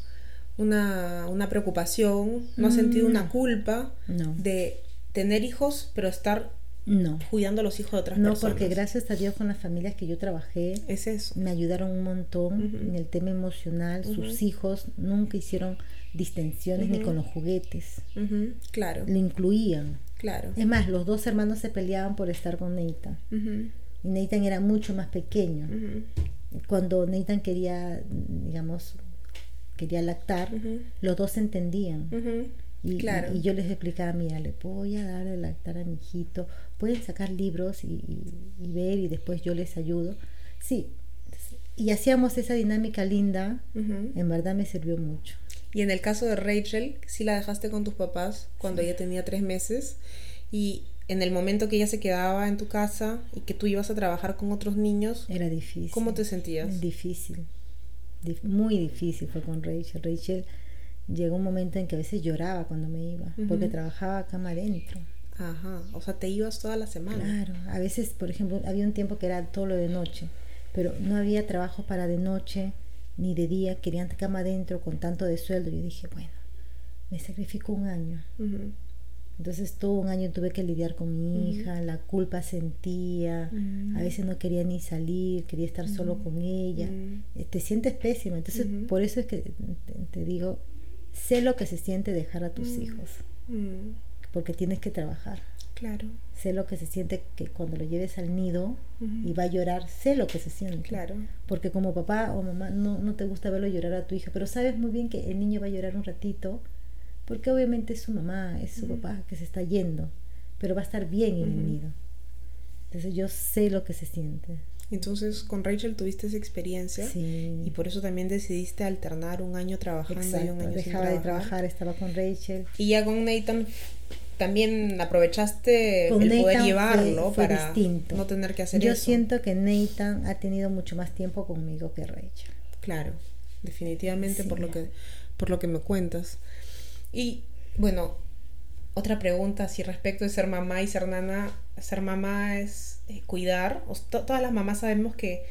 una, una preocupación, no has sentido una culpa de tener hijos, pero estar no. cuidando a los hijos de otras personas. No, porque gracias a Dios con las familias que yo trabajé, es eso. me ayudaron un montón en el tema emocional. Sus hijos nunca hicieron distensiones ni con los juguetes. Claro. Lo incluían. Claro. Es más, los dos hermanos se peleaban por estar con Nathan. Y Nathan era mucho más pequeño. Cuando Nathan quería, digamos, quería lactar, los dos se entendían. Y, y, yo les explicaba, mira, le voy a dar a lactar a mi hijito, pueden sacar libros y, ver y después yo les ayudo. Sí, y hacíamos esa dinámica linda, en verdad me sirvió mucho. Y en el caso de Rachel, si la dejaste con tus papás cuando ella tenía tres meses y en el momento que ella se quedaba en tu casa y que tú ibas a trabajar con otros niños. Era difícil. ¿Cómo te sentías? Difícil. muy difícil fue con Rachel. Rachel llegó un momento en que a veces lloraba cuando me iba, porque trabajaba cama adentro. Ajá, o sea, te ibas toda la semana. Claro, a veces, por ejemplo, había un tiempo que era todo lo de noche, pero no había trabajo para de noche ni de día, querían cama adentro con tanto de sueldo. Yo dije, bueno, me sacrifico un año. Entonces todo un año tuve que lidiar con mi hija, la culpa sentía, a veces no quería ni salir, quería estar solo con ella. Eh, te sientes pésima. Entonces por eso es que te, digo, sé lo que se siente dejar a tus hijos, porque tienes que trabajar. Claro. Sé lo que se siente que cuando lo lleves al nido y va a llorar, sé lo que se siente. Claro. Porque como papá o mamá no, no te gusta verlo llorar a tu hija, pero sabes muy bien que el niño va a llorar un ratito porque obviamente es su mamá, es su papá que se está yendo, pero va a estar bien en el nido. Entonces yo sé lo que se siente. Entonces con Rachel tuviste esa experiencia y por eso también decidiste alternar un año trabajando y un año Dejaba de trabajar, estaba con Rachel. Y ya con Nathan también aprovechaste el poder llevarlo para no tener que hacer yo eso. Yo siento que Nathan ha tenido mucho más tiempo conmigo que Rachel. Claro, definitivamente por lo que por lo que me cuentas. Y bueno, otra pregunta así respecto de ser mamá y ser nana. Ser mamá es eh, cuidar. todas las mamás sabemos que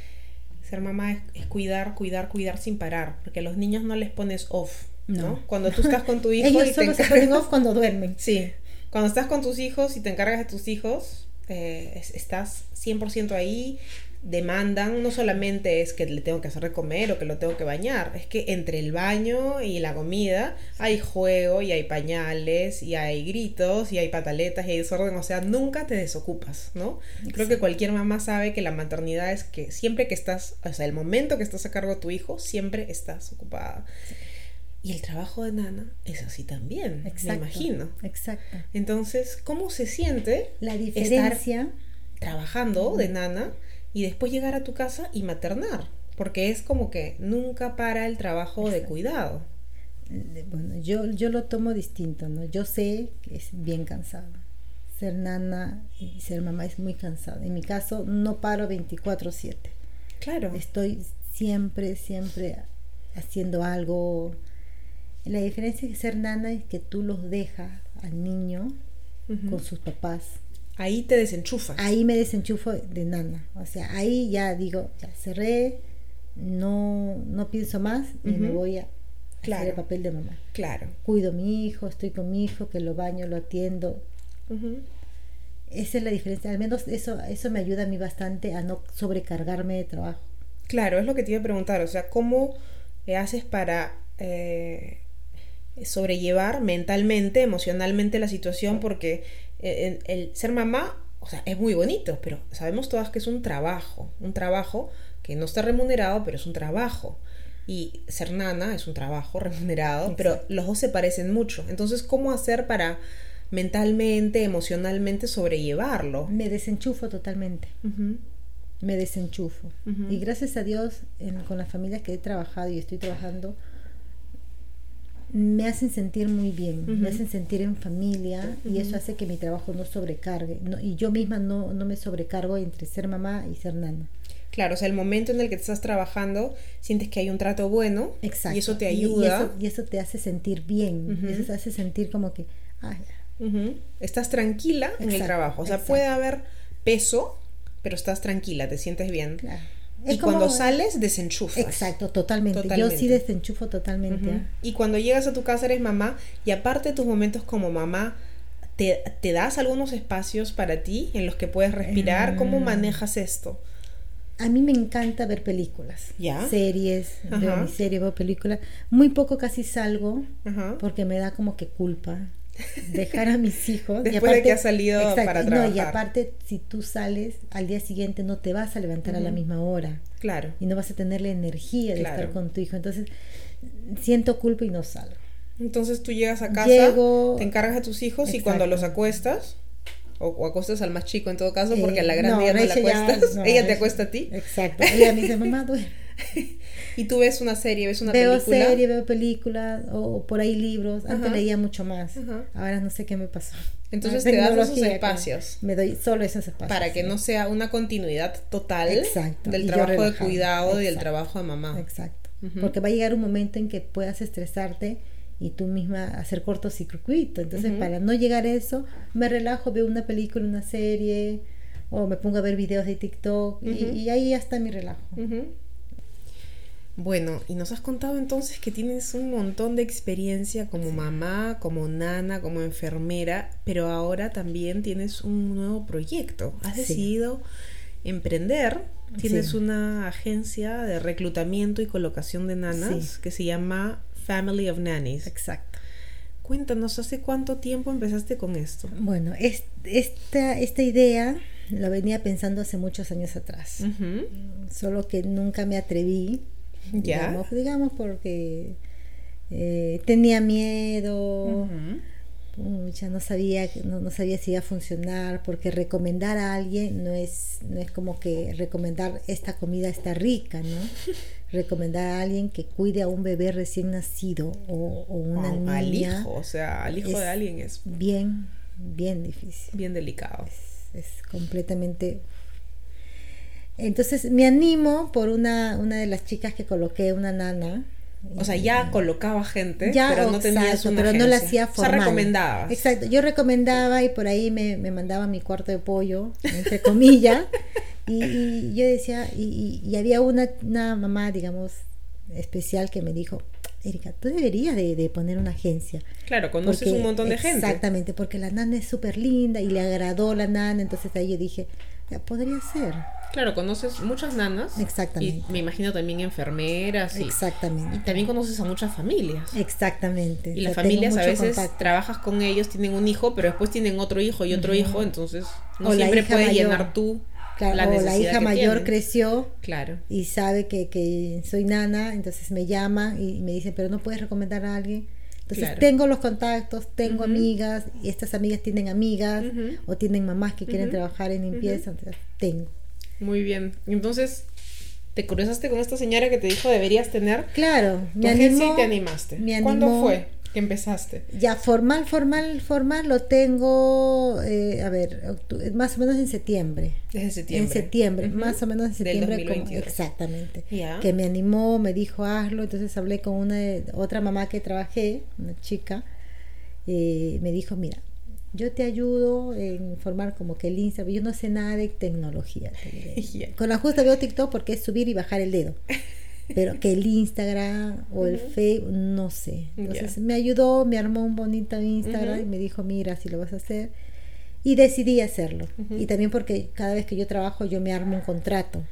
ser mamá es, cuidar, cuidar, cuidar sin parar. Porque a los niños no les pones off. ¿no? Cuando tú estás con tu hijo Ellos y solo te se ponen off cuando duermen. Sí. Cuando estás con tus hijos y te encargas de tus hijos, eh, estás 100% ahí demandan no solamente es que le tengo que hacer de comer o que lo tengo que bañar, es que entre el baño y la comida hay juego y hay pañales y hay gritos y hay pataletas y hay desorden, o sea, nunca te desocupas, ¿no? Creo que cualquier mamá sabe que la maternidad es que siempre que estás, o sea, el momento que estás a cargo de tu hijo, siempre estás ocupada. Y el trabajo de nana es así también, me imagino. Exacto. Entonces, ¿cómo se siente la diferencia trabajando de nana? Y después llegar a tu casa y maternar, porque es como que nunca para el trabajo de cuidado. Bueno, yo, yo lo tomo distinto, ¿no? Yo sé que es bien cansado. Ser nana y ser mamá es muy cansado. En mi caso, no paro 24/7. Claro. Estoy siempre, siempre haciendo algo. La diferencia de ser nana es que tú los dejas al niño con sus papás Ahí te desenchufas. Ahí me desenchufo de nana. O sea, ahí ya digo, ya cerré, no, no pienso más y me voy a hacer el papel de mamá. Claro. Cuido a mi hijo, estoy con mi hijo, que lo baño, lo atiendo. Esa es la diferencia. Al menos eso, eso me ayuda a mí bastante a no sobrecargarme de trabajo. Claro, es lo que te iba a preguntar. O sea, ¿cómo haces para eh, sobrellevar mentalmente, emocionalmente la situación? Porque el, ser mamá, o sea, es muy bonito, pero sabemos todas que es un trabajo, un trabajo que no está remunerado, pero es un trabajo. Y ser nana es un trabajo remunerado, pero los dos se parecen mucho. Entonces, ¿cómo hacer para mentalmente, emocionalmente sobrellevarlo? Me desenchufo totalmente. Me desenchufo. Y gracias a Dios, con las familias que he trabajado y estoy trabajando, me hacen sentir muy bien, me hacen sentir en familia y eso hace que mi trabajo no sobrecargue. y yo misma no, no me sobrecargo entre ser mamá y ser nana. Claro, o sea, el momento en el que te estás trabajando, sientes que hay un trato bueno y eso te ayuda. Y, eso, te hace sentir bien, y eso te hace sentir como que, estás tranquila en el trabajo. O sea, puede haber peso, pero estás tranquila, te sientes bien. Y cuando sales, desenchufas. Exacto, totalmente. Yo sí desenchufo totalmente. Y cuando llegas a tu casa eres mamá y aparte de tus momentos como mamá, ¿te, das algunos espacios para ti en los que puedes respirar? ¿Cómo mm. manejas esto? A mí me encanta ver películas, ¿Ya? series, veo mi serie, veo películas. Muy poco casi salgo porque me da como que culpa dejar a mis hijos. Después de que has salido para trabajar. No, y aparte, si tú sales, al día siguiente no te vas a levantar a la misma hora. Claro. Y no vas a tener la energía de estar con tu hijo. Entonces, siento culpa y no salgo. Entonces tú llegas a casa, te encargas a tus hijos y cuando los acuestas, o, acuestas al más chico en todo caso, porque a la grande ya no la acuestas, ella te acuesta a ti. Exacto, ella me dice, mamá, duerme. y tú ves una serie, ves una veo película. Veo serie, veo películas o por ahí libros. Antes leía mucho más. Ahora no sé qué me pasó. Entonces te das esos espacios. Me doy solo esos espacios. Para que no sea una continuidad total del trabajo de cuidado y del trabajo de mamá. Exacto. Porque va a llegar un momento en que puedas estresarte y tú misma hacer cortocircuito. Entonces, para no llegar a eso, me relajo, veo una película, una serie, o me pongo a ver videos de TikTok, y, y, ahí ya está mi relajo. Bueno, y nos has contado entonces que tienes un montón de experiencia como mamá, como nana, como enfermera, pero ahora también tienes un nuevo proyecto. Has decidido emprender. Tienes una agencia de reclutamiento y colocación de nanas que se llama Family of Nannies. Exacto. Cuéntanos, ¿hace cuánto tiempo empezaste con esto? Bueno, esta, esta idea la venía pensando hace muchos años atrás, solo que nunca me atreví Digamos, digamos porque eh, tenía miedo, ya no sabía, no, sabía si iba a funcionar, porque recomendar a alguien no es, no es como que recomendar esta comida está rica, ¿no? recomendar a alguien que cuide a un bebé recién nacido o, una niña. Al hijo, o sea, al hijo de alguien es bien, bien difícil. Bien delicado. es completamente entonces me animo por una, una de las chicas que coloqué, una nana. O sea, ya colocaba gente, pero no tenías una pero no la hacía formal. O sea, recomendabas. Exacto, yo recomendaba y por ahí me, me mandaba mi cuarto de pollo, entre comillas. y, yo decía, y, y, había una, una mamá, digamos, especial que me dijo, Erika, tú deberías de, poner una agencia. Claro, conoces un montón de gente. Exactamente, porque la nana es súper linda y le agradó la nana, entonces ahí yo dije, ya podría ser. Claro, conoces muchas nanas. Exactamente. Y me imagino también enfermeras. Y, Exactamente. Y también conoces a muchas familias. Exactamente. Y las familias a veces trabajas con ellos, tienen un hijo, pero después tienen otro hijo y otro hijo, entonces no siempre puedes llenar tú. la o la hija mayor creció claro. y sabe que, que, soy nana, entonces me llama y me dice, pero no puedes recomendar a alguien. Entonces tengo los contactos, tengo amigas, y estas amigas tienen amigas o tienen mamás que quieren trabajar en limpieza, entonces tengo. Muy bien. Entonces, ¿te cruzaste con esta señora que te dijo deberías tener? Claro, me animó, y te animaste. ¿Cuándo fue que empezaste? Ya, formal, formal, formal lo tengo, eh, a ver, más o menos en septiembre. Desde septiembre. En septiembre, más o menos en septiembre. Como, exactamente. Que me animó, me dijo hazlo, entonces hablé con una otra mamá que trabajé, una chica, y me dijo, mira, yo te ayudo en formar como que el Instagram, yo no sé nada de tecnología. Con la justa veo TikTok porque es subir y bajar el dedo. Pero que el Instagram o el Facebook, no sé. Entonces me ayudó, me armó un bonito Instagram y me dijo, mira, si lo vas a hacer y decidí hacerlo. Y también porque cada vez que yo trabajo yo me armo un contrato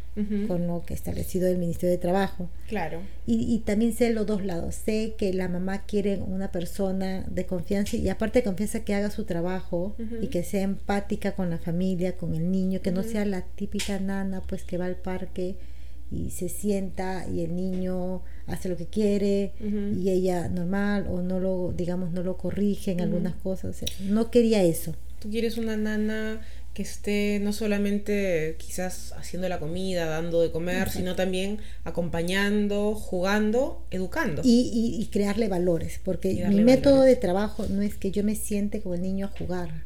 con lo que establecido del Ministerio de Trabajo. Claro. Y, también sé los dos lados. Sé que la mamá quiere una persona de confianza y aparte de confianza que haga su trabajo y que sea empática con la familia, con el niño, que no sea la típica nana pues que va al parque y se sienta y el niño hace lo que quiere y ella normal o no lo digamos no lo corrige en algunas cosas no quería eso Tú quieres una nana que esté no solamente quizás haciendo la comida, dando de comer, sino también acompañando, jugando, educando. Y, crearle valores, porque mi método de trabajo no es que yo me siente con el niño a jugar,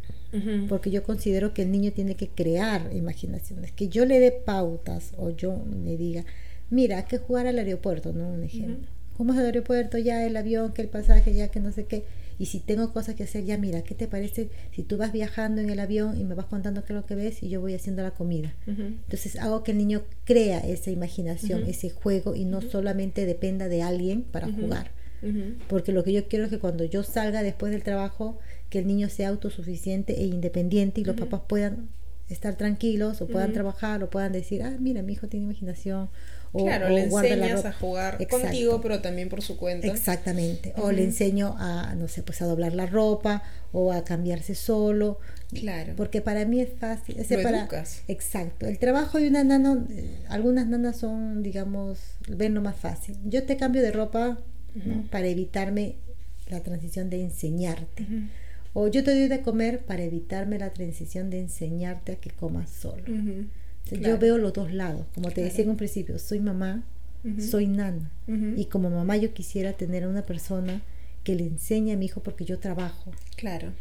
porque yo considero que el niño tiene que crear imaginaciones, que yo le dé pautas o yo le diga, mira, hay que jugar al aeropuerto, ¿no? Un ejemplo. ¿Cómo es el aeropuerto? Ya el avión, que el pasaje, ya que no sé qué Y si tengo cosas que hacer, ya mira, ¿qué te parece si tú vas viajando en el avión y me vas contando qué es lo que ves y yo voy haciendo la comida? Entonces hago que el niño crea esa imaginación, ese juego y no solamente dependa de alguien para jugar. Porque lo que yo quiero es que cuando yo salga después del trabajo, que el niño sea autosuficiente e independiente y los papás puedan estar tranquilos o puedan trabajar o puedan decir, ah, mira, mi hijo tiene imaginación claro, le enseñas a jugar contigo, pero también por su cuenta. Exactamente. O le enseño a, no sé, pues a doblar la ropa o a cambiarse solo. Claro. Porque para mí es fácil. Lo educas. Exacto. El trabajo de una nana, algunas nanas son, digamos, ven lo más fácil. Yo te cambio de ropa para evitarme la transición de enseñarte. O yo te doy de comer para evitarme la transición de enseñarte a que comas solo. Yo veo los dos lados. Como te decía en un principio, soy mamá, soy nana. Y como mamá yo quisiera tener a una persona que le enseñe a mi hijo porque yo trabajo. Claro.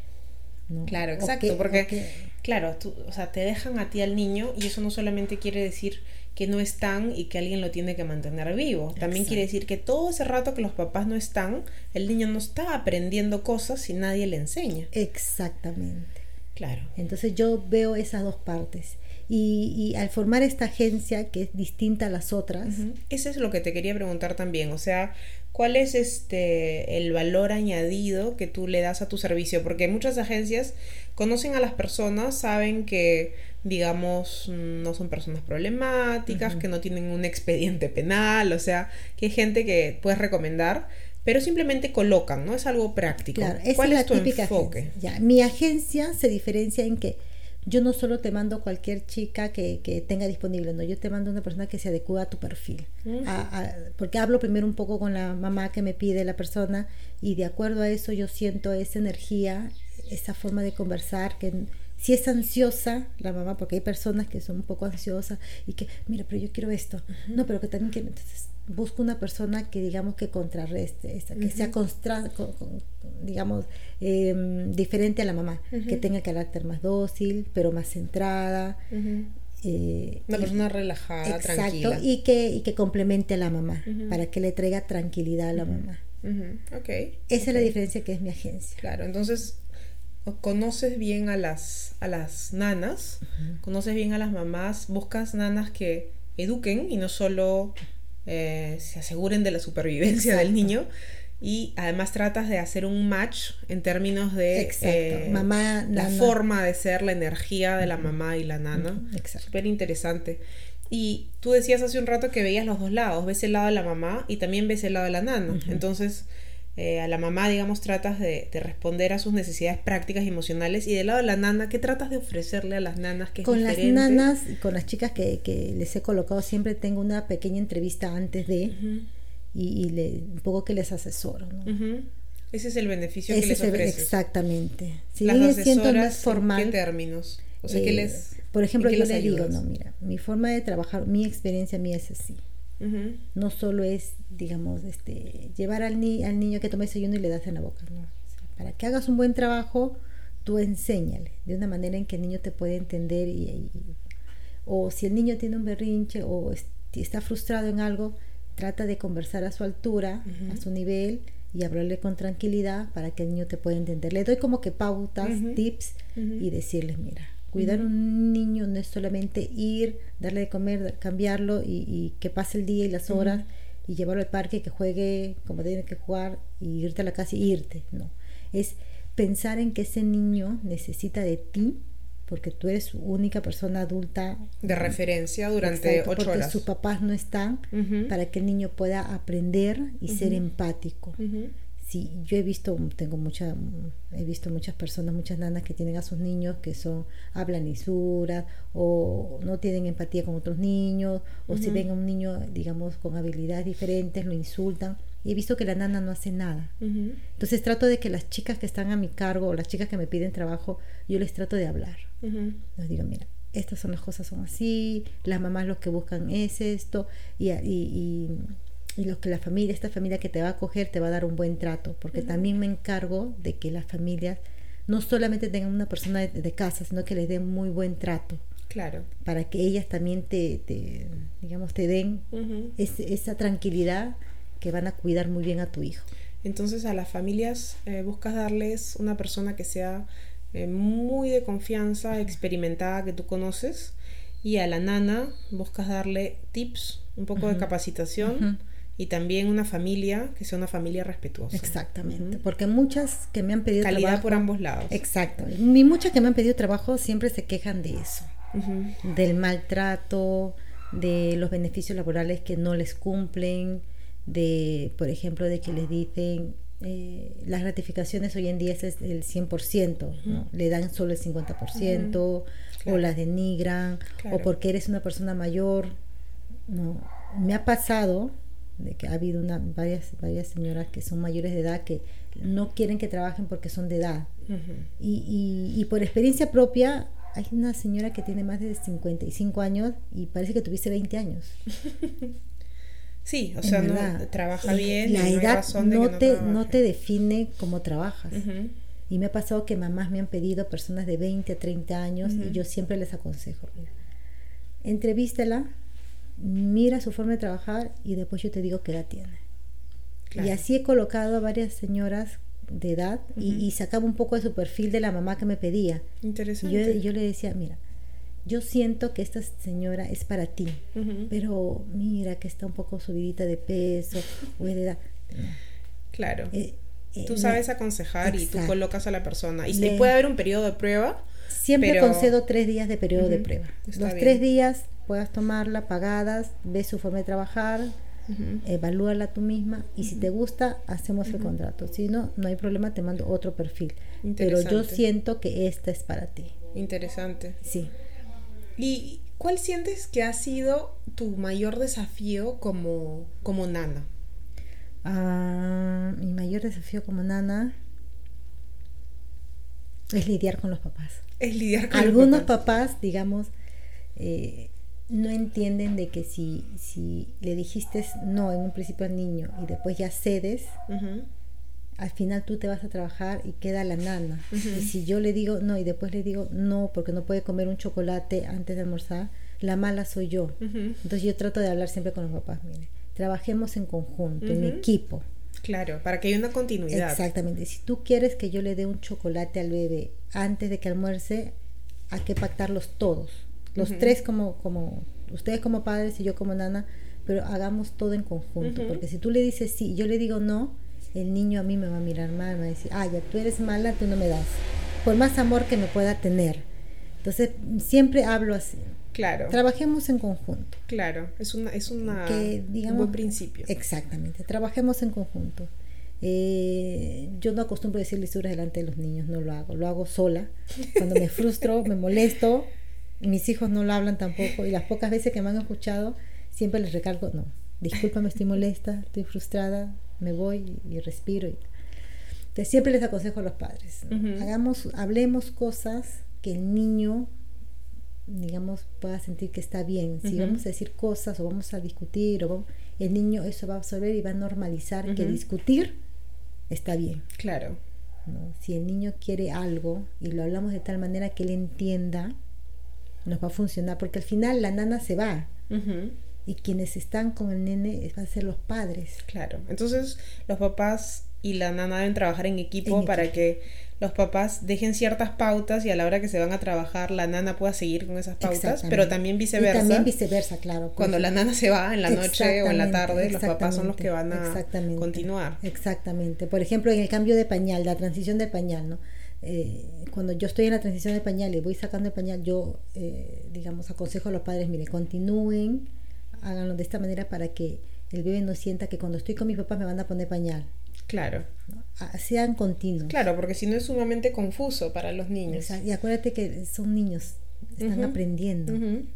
Claro, exacto, porque claro, tú, o sea, te dejan a ti al niño y eso no solamente quiere decir que no están y que alguien lo tiene que mantener vivo. También quiere decir que todo ese rato que los papás no están, el niño no está aprendiendo cosas si nadie le enseña. Exactamente. Claro. Entonces yo veo esas dos partes. Y, al formar esta agencia que es distinta a las otras. Eso es lo que te quería preguntar también. O sea, ¿cuál es este el valor añadido que tú le das a tu servicio? Porque muchas agencias conocen a las personas, saben que, digamos, no son personas problemáticas, que no tienen un expediente penal, o sea, que hay gente que puedes recomendar pero simplemente colocan, ¿no? Es algo práctico. ¿Cuál es, tu enfoque? Ya, mi agencia se diferencia en que yo no solo te mando cualquier chica que, que, tenga disponible, no, yo te mando una persona que se adecua a tu perfil. porque hablo primero un poco con la mamá que me pide la persona y de acuerdo a eso yo siento esa energía, esa forma de conversar que si es ansiosa la mamá, porque hay personas que son un poco ansiosas y que, mira, pero yo quiero esto, no, pero que también quiero, entonces busco una persona que digamos que contrarreste, que sea digamos em, diferente a la mamá, que tenga carácter más dócil, pero más centrada. Eh, una persona relajada, exacto, Y que, y que complemente a la mamá, para que le traiga tranquilidad a la mamá. Okay, Esa es la diferencia que es mi agencia. Claro, entonces conoces bien a las, a las nanas, conoces bien a las mamás, buscas nanas que eduquen y no solo eh, se aseguren de la supervivencia del niño y además tratas de hacer un match en términos de eh, mamá, la forma de ser, la energía de la mamá y la nana. Súper interesante. Y tú decías hace un rato que veías los dos lados, ves el lado de la mamá y también ves el lado de la nana. Entonces, eh, a la mamá, digamos, tratas de, responder a sus necesidades prácticas y emocionales. Y del lado de la nana, ¿qué tratas de ofrecerle a las nanas? Que con las nanas, con las chicas que, que, les he colocado, siempre tengo una pequeña entrevista antes de, y, le, un poco que les asesoro. Ese es el beneficio que les ofreces. Exactamente. Si las asesoras, formal, ¿en qué términos? O sea, eh, les, por ejemplo, yo le digo, no, mira, mi forma de trabajar, mi experiencia mía es así. No solo es, digamos, este, llevar al, ni al niño que tome desayuno y le das en la boca. No. para que hagas un buen trabajo, tú enséñale de una manera en que el niño te puede entender. Y, o si el niño tiene un berrinche o está frustrado en algo, trata de conversar a su altura, a su nivel y hablarle con tranquilidad para que el niño te pueda entender. Le doy como que pautas, tips y decirles, mira, Cuidar a un niño no es solamente ir, darle de comer, cambiarlo y, que pase el día y las horas y llevarlo al parque, que juegue como tiene que jugar y irte a la casa y irte. No, es pensar en que ese niño necesita de ti porque tú eres su única persona adulta. De referencia durante ocho porque horas. sus papás no están para que el niño pueda aprender y ser empático sí, yo he visto, tengo mucha, he visto muchas personas, muchas nanas que tienen a sus niños que son, hablan lisuras o no tienen empatía con otros niños, o si ven a un niño, digamos, con habilidades diferentes, lo insultan. Y he visto que la nana no hace nada. Entonces trato de que las chicas que están a mi cargo o las chicas que me piden trabajo, yo les trato de hablar. Les digo, mira, estas son las cosas, son así, las mamás lo que buscan es esto, y, y y los que la familia, esta familia que te va a acoger, te va a dar un buen trato, porque también me encargo de que las familias no solamente tengan una persona de, casa, sino que les den muy buen trato. Claro. Para que ellas también te, digamos, te den esa tranquilidad que van a cuidar muy bien a tu hijo. Entonces a las familias eh, buscas darles una persona que sea eh, muy de confianza, experimentada, que tú conoces, y a la nana buscas darle tips, un poco de capacitación. Y también una familia que sea una familia respetuosa. Exactamente, porque muchas que me han pedido Calidad por ambos lados. Exacto. Y muchas que me han pedido trabajo siempre se quejan de eso, del maltrato, de los beneficios laborales que no les cumplen, de, por ejemplo, de que les dicen eh, las gratificaciones hoy en día es el 100%, ¿no? le dan solo el 50%, o las denigran, o porque eres una persona mayor. No, me ha pasado de que ha habido una, varias, varias señoras que son mayores de edad que no quieren que trabajen porque son de edad. y, y, por experiencia propia, hay una señora que tiene más de 55 años y parece que tuviese 20 años. Sí, o sea, no, trabaja bien. La edad no, te, no, te define cómo trabajas. Y me ha pasado que mamás me han pedido personas de 20 a 30 años y yo siempre les aconsejo, mira, entrevístela, mira su forma de trabajar y después yo te digo qué edad tiene. Y así he colocado a varias señoras de edad y, sacaba un poco de su perfil de la mamá que me pedía. Interesante. Y yo, le decía, mira, yo siento que esta señora es para ti, pero mira que está un poco subidita de peso o de edad. Claro. Eh, eh, tú sabes aconsejar y tú colocas a la persona. Y si puede haber un periodo de prueba. Siempre concedo tres días de periodo de prueba. Los tres días puedas tomarla pagadas, ves su forma de trabajar, evalúala tú misma y si te gusta, hacemos el contrato. Si no, no hay problema, te mando otro perfil. Pero yo siento que esta es para ti. Interesante. Sí. ¿Y cuál sientes que ha sido tu mayor desafío como, como nana? Ah, mi mayor desafío como nana es lidiar con los papás. Es lidiar con Algunos los papás. papás, digamos, eh, no entienden de que si, si le dijiste no en un principio al niño y después ya cedes, al final tú te vas a trabajar y queda la nana. Y si yo le digo no y después le digo no porque no puede comer un chocolate antes de almorzar, la mala soy yo. Entonces yo trato de hablar siempre con los papás, mire, trabajemos en conjunto, en equipo. Claro, para que haya una continuidad. Exactamente. Si tú quieres que yo le dé un chocolate al bebé antes de que almuerce, hay que pactarlos todos los tres como, como, ustedes como padres y yo como nana, pero hagamos todo en conjunto, porque si tú le dices sí y yo le digo no, el niño a mí me va a mirar mal, me va a decir, ah, ya tú eres mala, tú no me das, por más amor que me pueda tener. Entonces, siempre hablo así. Claro. Trabajemos en conjunto. Claro, es, una, es una, un buen principio. Exactamente, trabajemos en conjunto. Eh, yo no acostumbro decir lisuras delante de los niños, no lo hago, lo hago sola. Cuando me frustro, me molesto, mis hijos no lo hablan tampoco y las pocas veces que me han escuchado siempre les recalco, no, discúlpame, estoy molesta, estoy frustrada, me voy y, respiro. Y... Entonces siempre les aconsejo a los padres, hagamos, hablemos cosas que el niño, digamos, pueda sentir que está bien. Si vamos a decir cosas o vamos a discutir, o el niño eso va a absorber y va a normalizar que discutir está bien. Claro. Si el niño quiere algo y lo hablamos de tal manera que él entienda, nos va a funcionar, porque al final la nana se va. Y quienes están con el nene van a ser los padres. Claro. Entonces, los papás y la nana deben trabajar en equipo para que los papás dejen ciertas pautas y a la hora que se van a trabajar la nana pueda seguir con esas pautas, pero también viceversa. Y también viceversa, claro. Cuando la nana se va en la noche o en la tarde, los papás son los que van a continuar. Exactamente. Por ejemplo, en el cambio de pañal, la transición de pañal, ¿no? Eh, cuando yo estoy en la transición de pañal y voy sacando el pañal, yo, eh, digamos, aconsejo a los padres, mire, continúen, háganlo de esta manera para que el bebé no sienta que cuando estoy con mi papá me van a poner pañal. Claro. Ah, sean continuos. Claro, porque si no es sumamente confuso para los niños. Y acuérdate que son niños, están aprendiendo.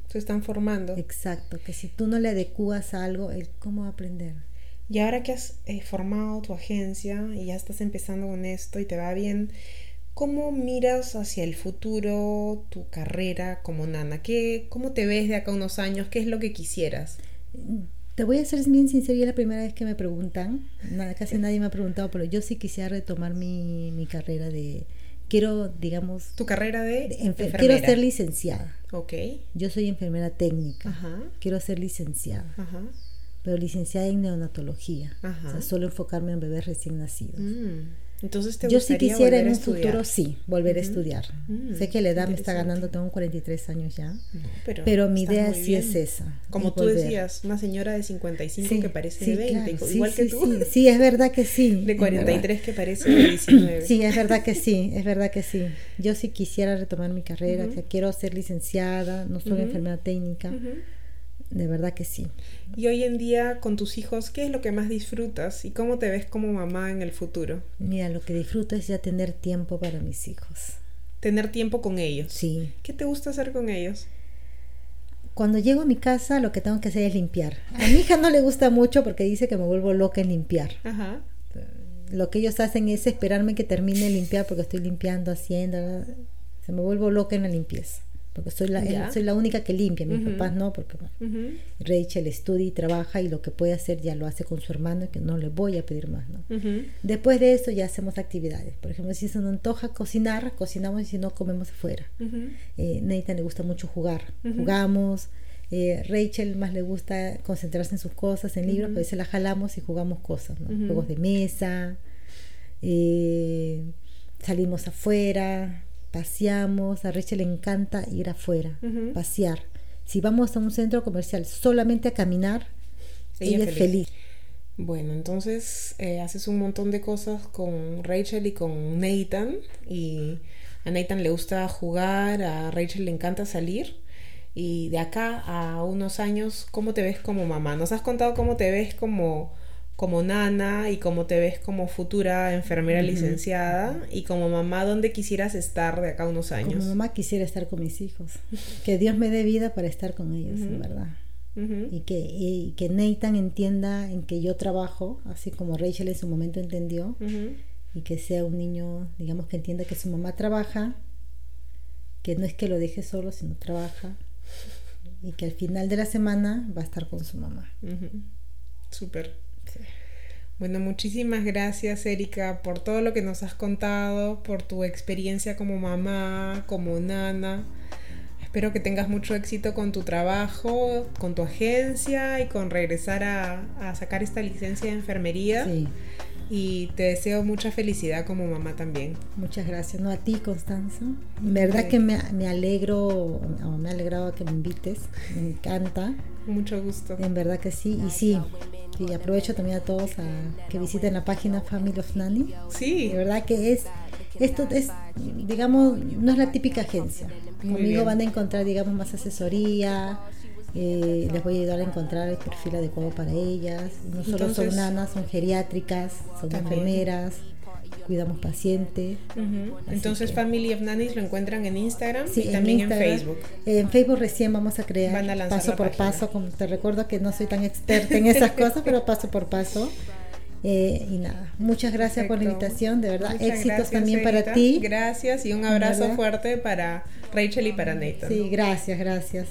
Se están formando. Exacto, que si tú no le adecuas a algo, cómo va a aprender. Y ahora que has eh, formado tu agencia y ya estás empezando con esto y te va bien, ¿Cómo miras hacia el futuro tu carrera como nana? ¿Qué, ¿Cómo te ves de acá unos años? ¿Qué es lo que quisieras? Te voy a ser bien sincera, es la primera vez que me preguntan. Nada, casi nadie me ha preguntado, pero yo sí quisiera retomar mi, mi carrera de... Quiero, digamos... ¿Tu carrera de, enfermera? Quiero ser licenciada. Ok. Yo soy enfermera técnica. Ajá. Quiero ser licenciada. Ajá pero licenciada en neonatología. O sea, solo enfocarme en bebés recién nacidos. Mm. Entonces, ¿te Yo sí quisiera en un futuro, sí, volver a estudiar. Mm, sé que la edad me está ganando, tengo 43 años ya, pero, mi idea sí es esa. Como tú decías, una señora de 55 que parece de 20, igual que tú. Sí, es verdad que sí. De 43 que parece de 19. Sí, es verdad que sí, es verdad que sí. Yo sí quisiera retomar mi carrera, que quiero ser licenciada, no soy enfermera técnica de verdad que sí. Y hoy en día con tus hijos, ¿qué es lo que más disfrutas y cómo te ves como mamá en el futuro? Mira, lo que disfruto es ya tener tiempo para mis hijos. Tener tiempo con ellos. Sí. ¿Qué te gusta hacer con ellos? Cuando llego a mi casa lo que tengo que hacer es limpiar. A mi hija no le gusta mucho porque dice que me vuelvo loca en limpiar. Ajá. Lo que ellos hacen es esperarme que termine de limpiar porque estoy limpiando, haciendo. Se me vuelvo loca en la limpieza porque soy la, soy la única que limpia, mis papás no, porque Rachel estudia y trabaja y lo que puede hacer ya lo hace con su hermano, que no le voy a pedir más, ¿no? Después de eso ya hacemos actividades, por ejemplo, si se nos antoja cocinar, cocinamos y si no, comemos afuera. Eh, Nathan le gusta mucho jugar, jugamos. Eh, Rachel más le gusta concentrarse en sus cosas, en libros, pues se la jalamos y jugamos cosas, juegos de mesa, eh, salimos afuera, paseamos, a Rachel le encanta ir afuera, pasear. Si vamos a un centro comercial solamente a caminar, ella, es feliz. Bueno, entonces eh, haces un montón de cosas con Rachel y con Nathan. Y a Nathan le gusta jugar, a Rachel le encanta salir. Y de acá a unos años, ¿cómo te ves como mamá? Nos has contado cómo te ves como como nana y cómo te ves como futura enfermera licenciada y como mamá, ¿dónde quisieras estar de acá a unos años? Como mamá quisiera estar con mis hijos. Que Dios me dé vida para estar con ellos, verdad. y, que, y que Nathan entienda en que yo trabajo, así como Rachel en su momento entendió, y que sea un niño, digamos, que entienda que su mamá trabaja, que no es que lo deje solo, sino trabaja, y que al final de la semana va a estar con su mamá. Súper. Bueno, muchísimas gracias Erika por todo lo que nos has contado, por tu experiencia como mamá, como nana. Espero que tengas mucho éxito con tu trabajo, con tu agencia y con regresar a, sacar esta licencia de enfermería. Y te deseo mucha felicidad como mamá también. Muchas gracias. No a ti, Constanza. En verdad que me, me alegro, me ha alegrado que me invites. Me encanta. Mucho gusto. En verdad que sí. Y sí, y aprovecho también a todos a que visiten la página Family of Nanny. Sí. De verdad que es, esto es, digamos, no es la típica agencia. Conmigo van a encontrar, digamos, más asesoría. Eh, les voy a ayudar a encontrar el perfil adecuado para ellas. No solo son nanas, son geriátricas, son enfermeras cuidamos pacientes. Entonces Family of Nannies lo encuentran en Instagram y también en, Facebook. En Facebook recién vamos a crear paso por paso, como te recuerdo que no soy tan experta en esas cosas, pero paso por paso. Eh, y nada, muchas gracias por la invitación, de verdad, éxitos también para ti. Gracias y un abrazo fuerte para Rachel y para Nathan. Sí, gracias, gracias.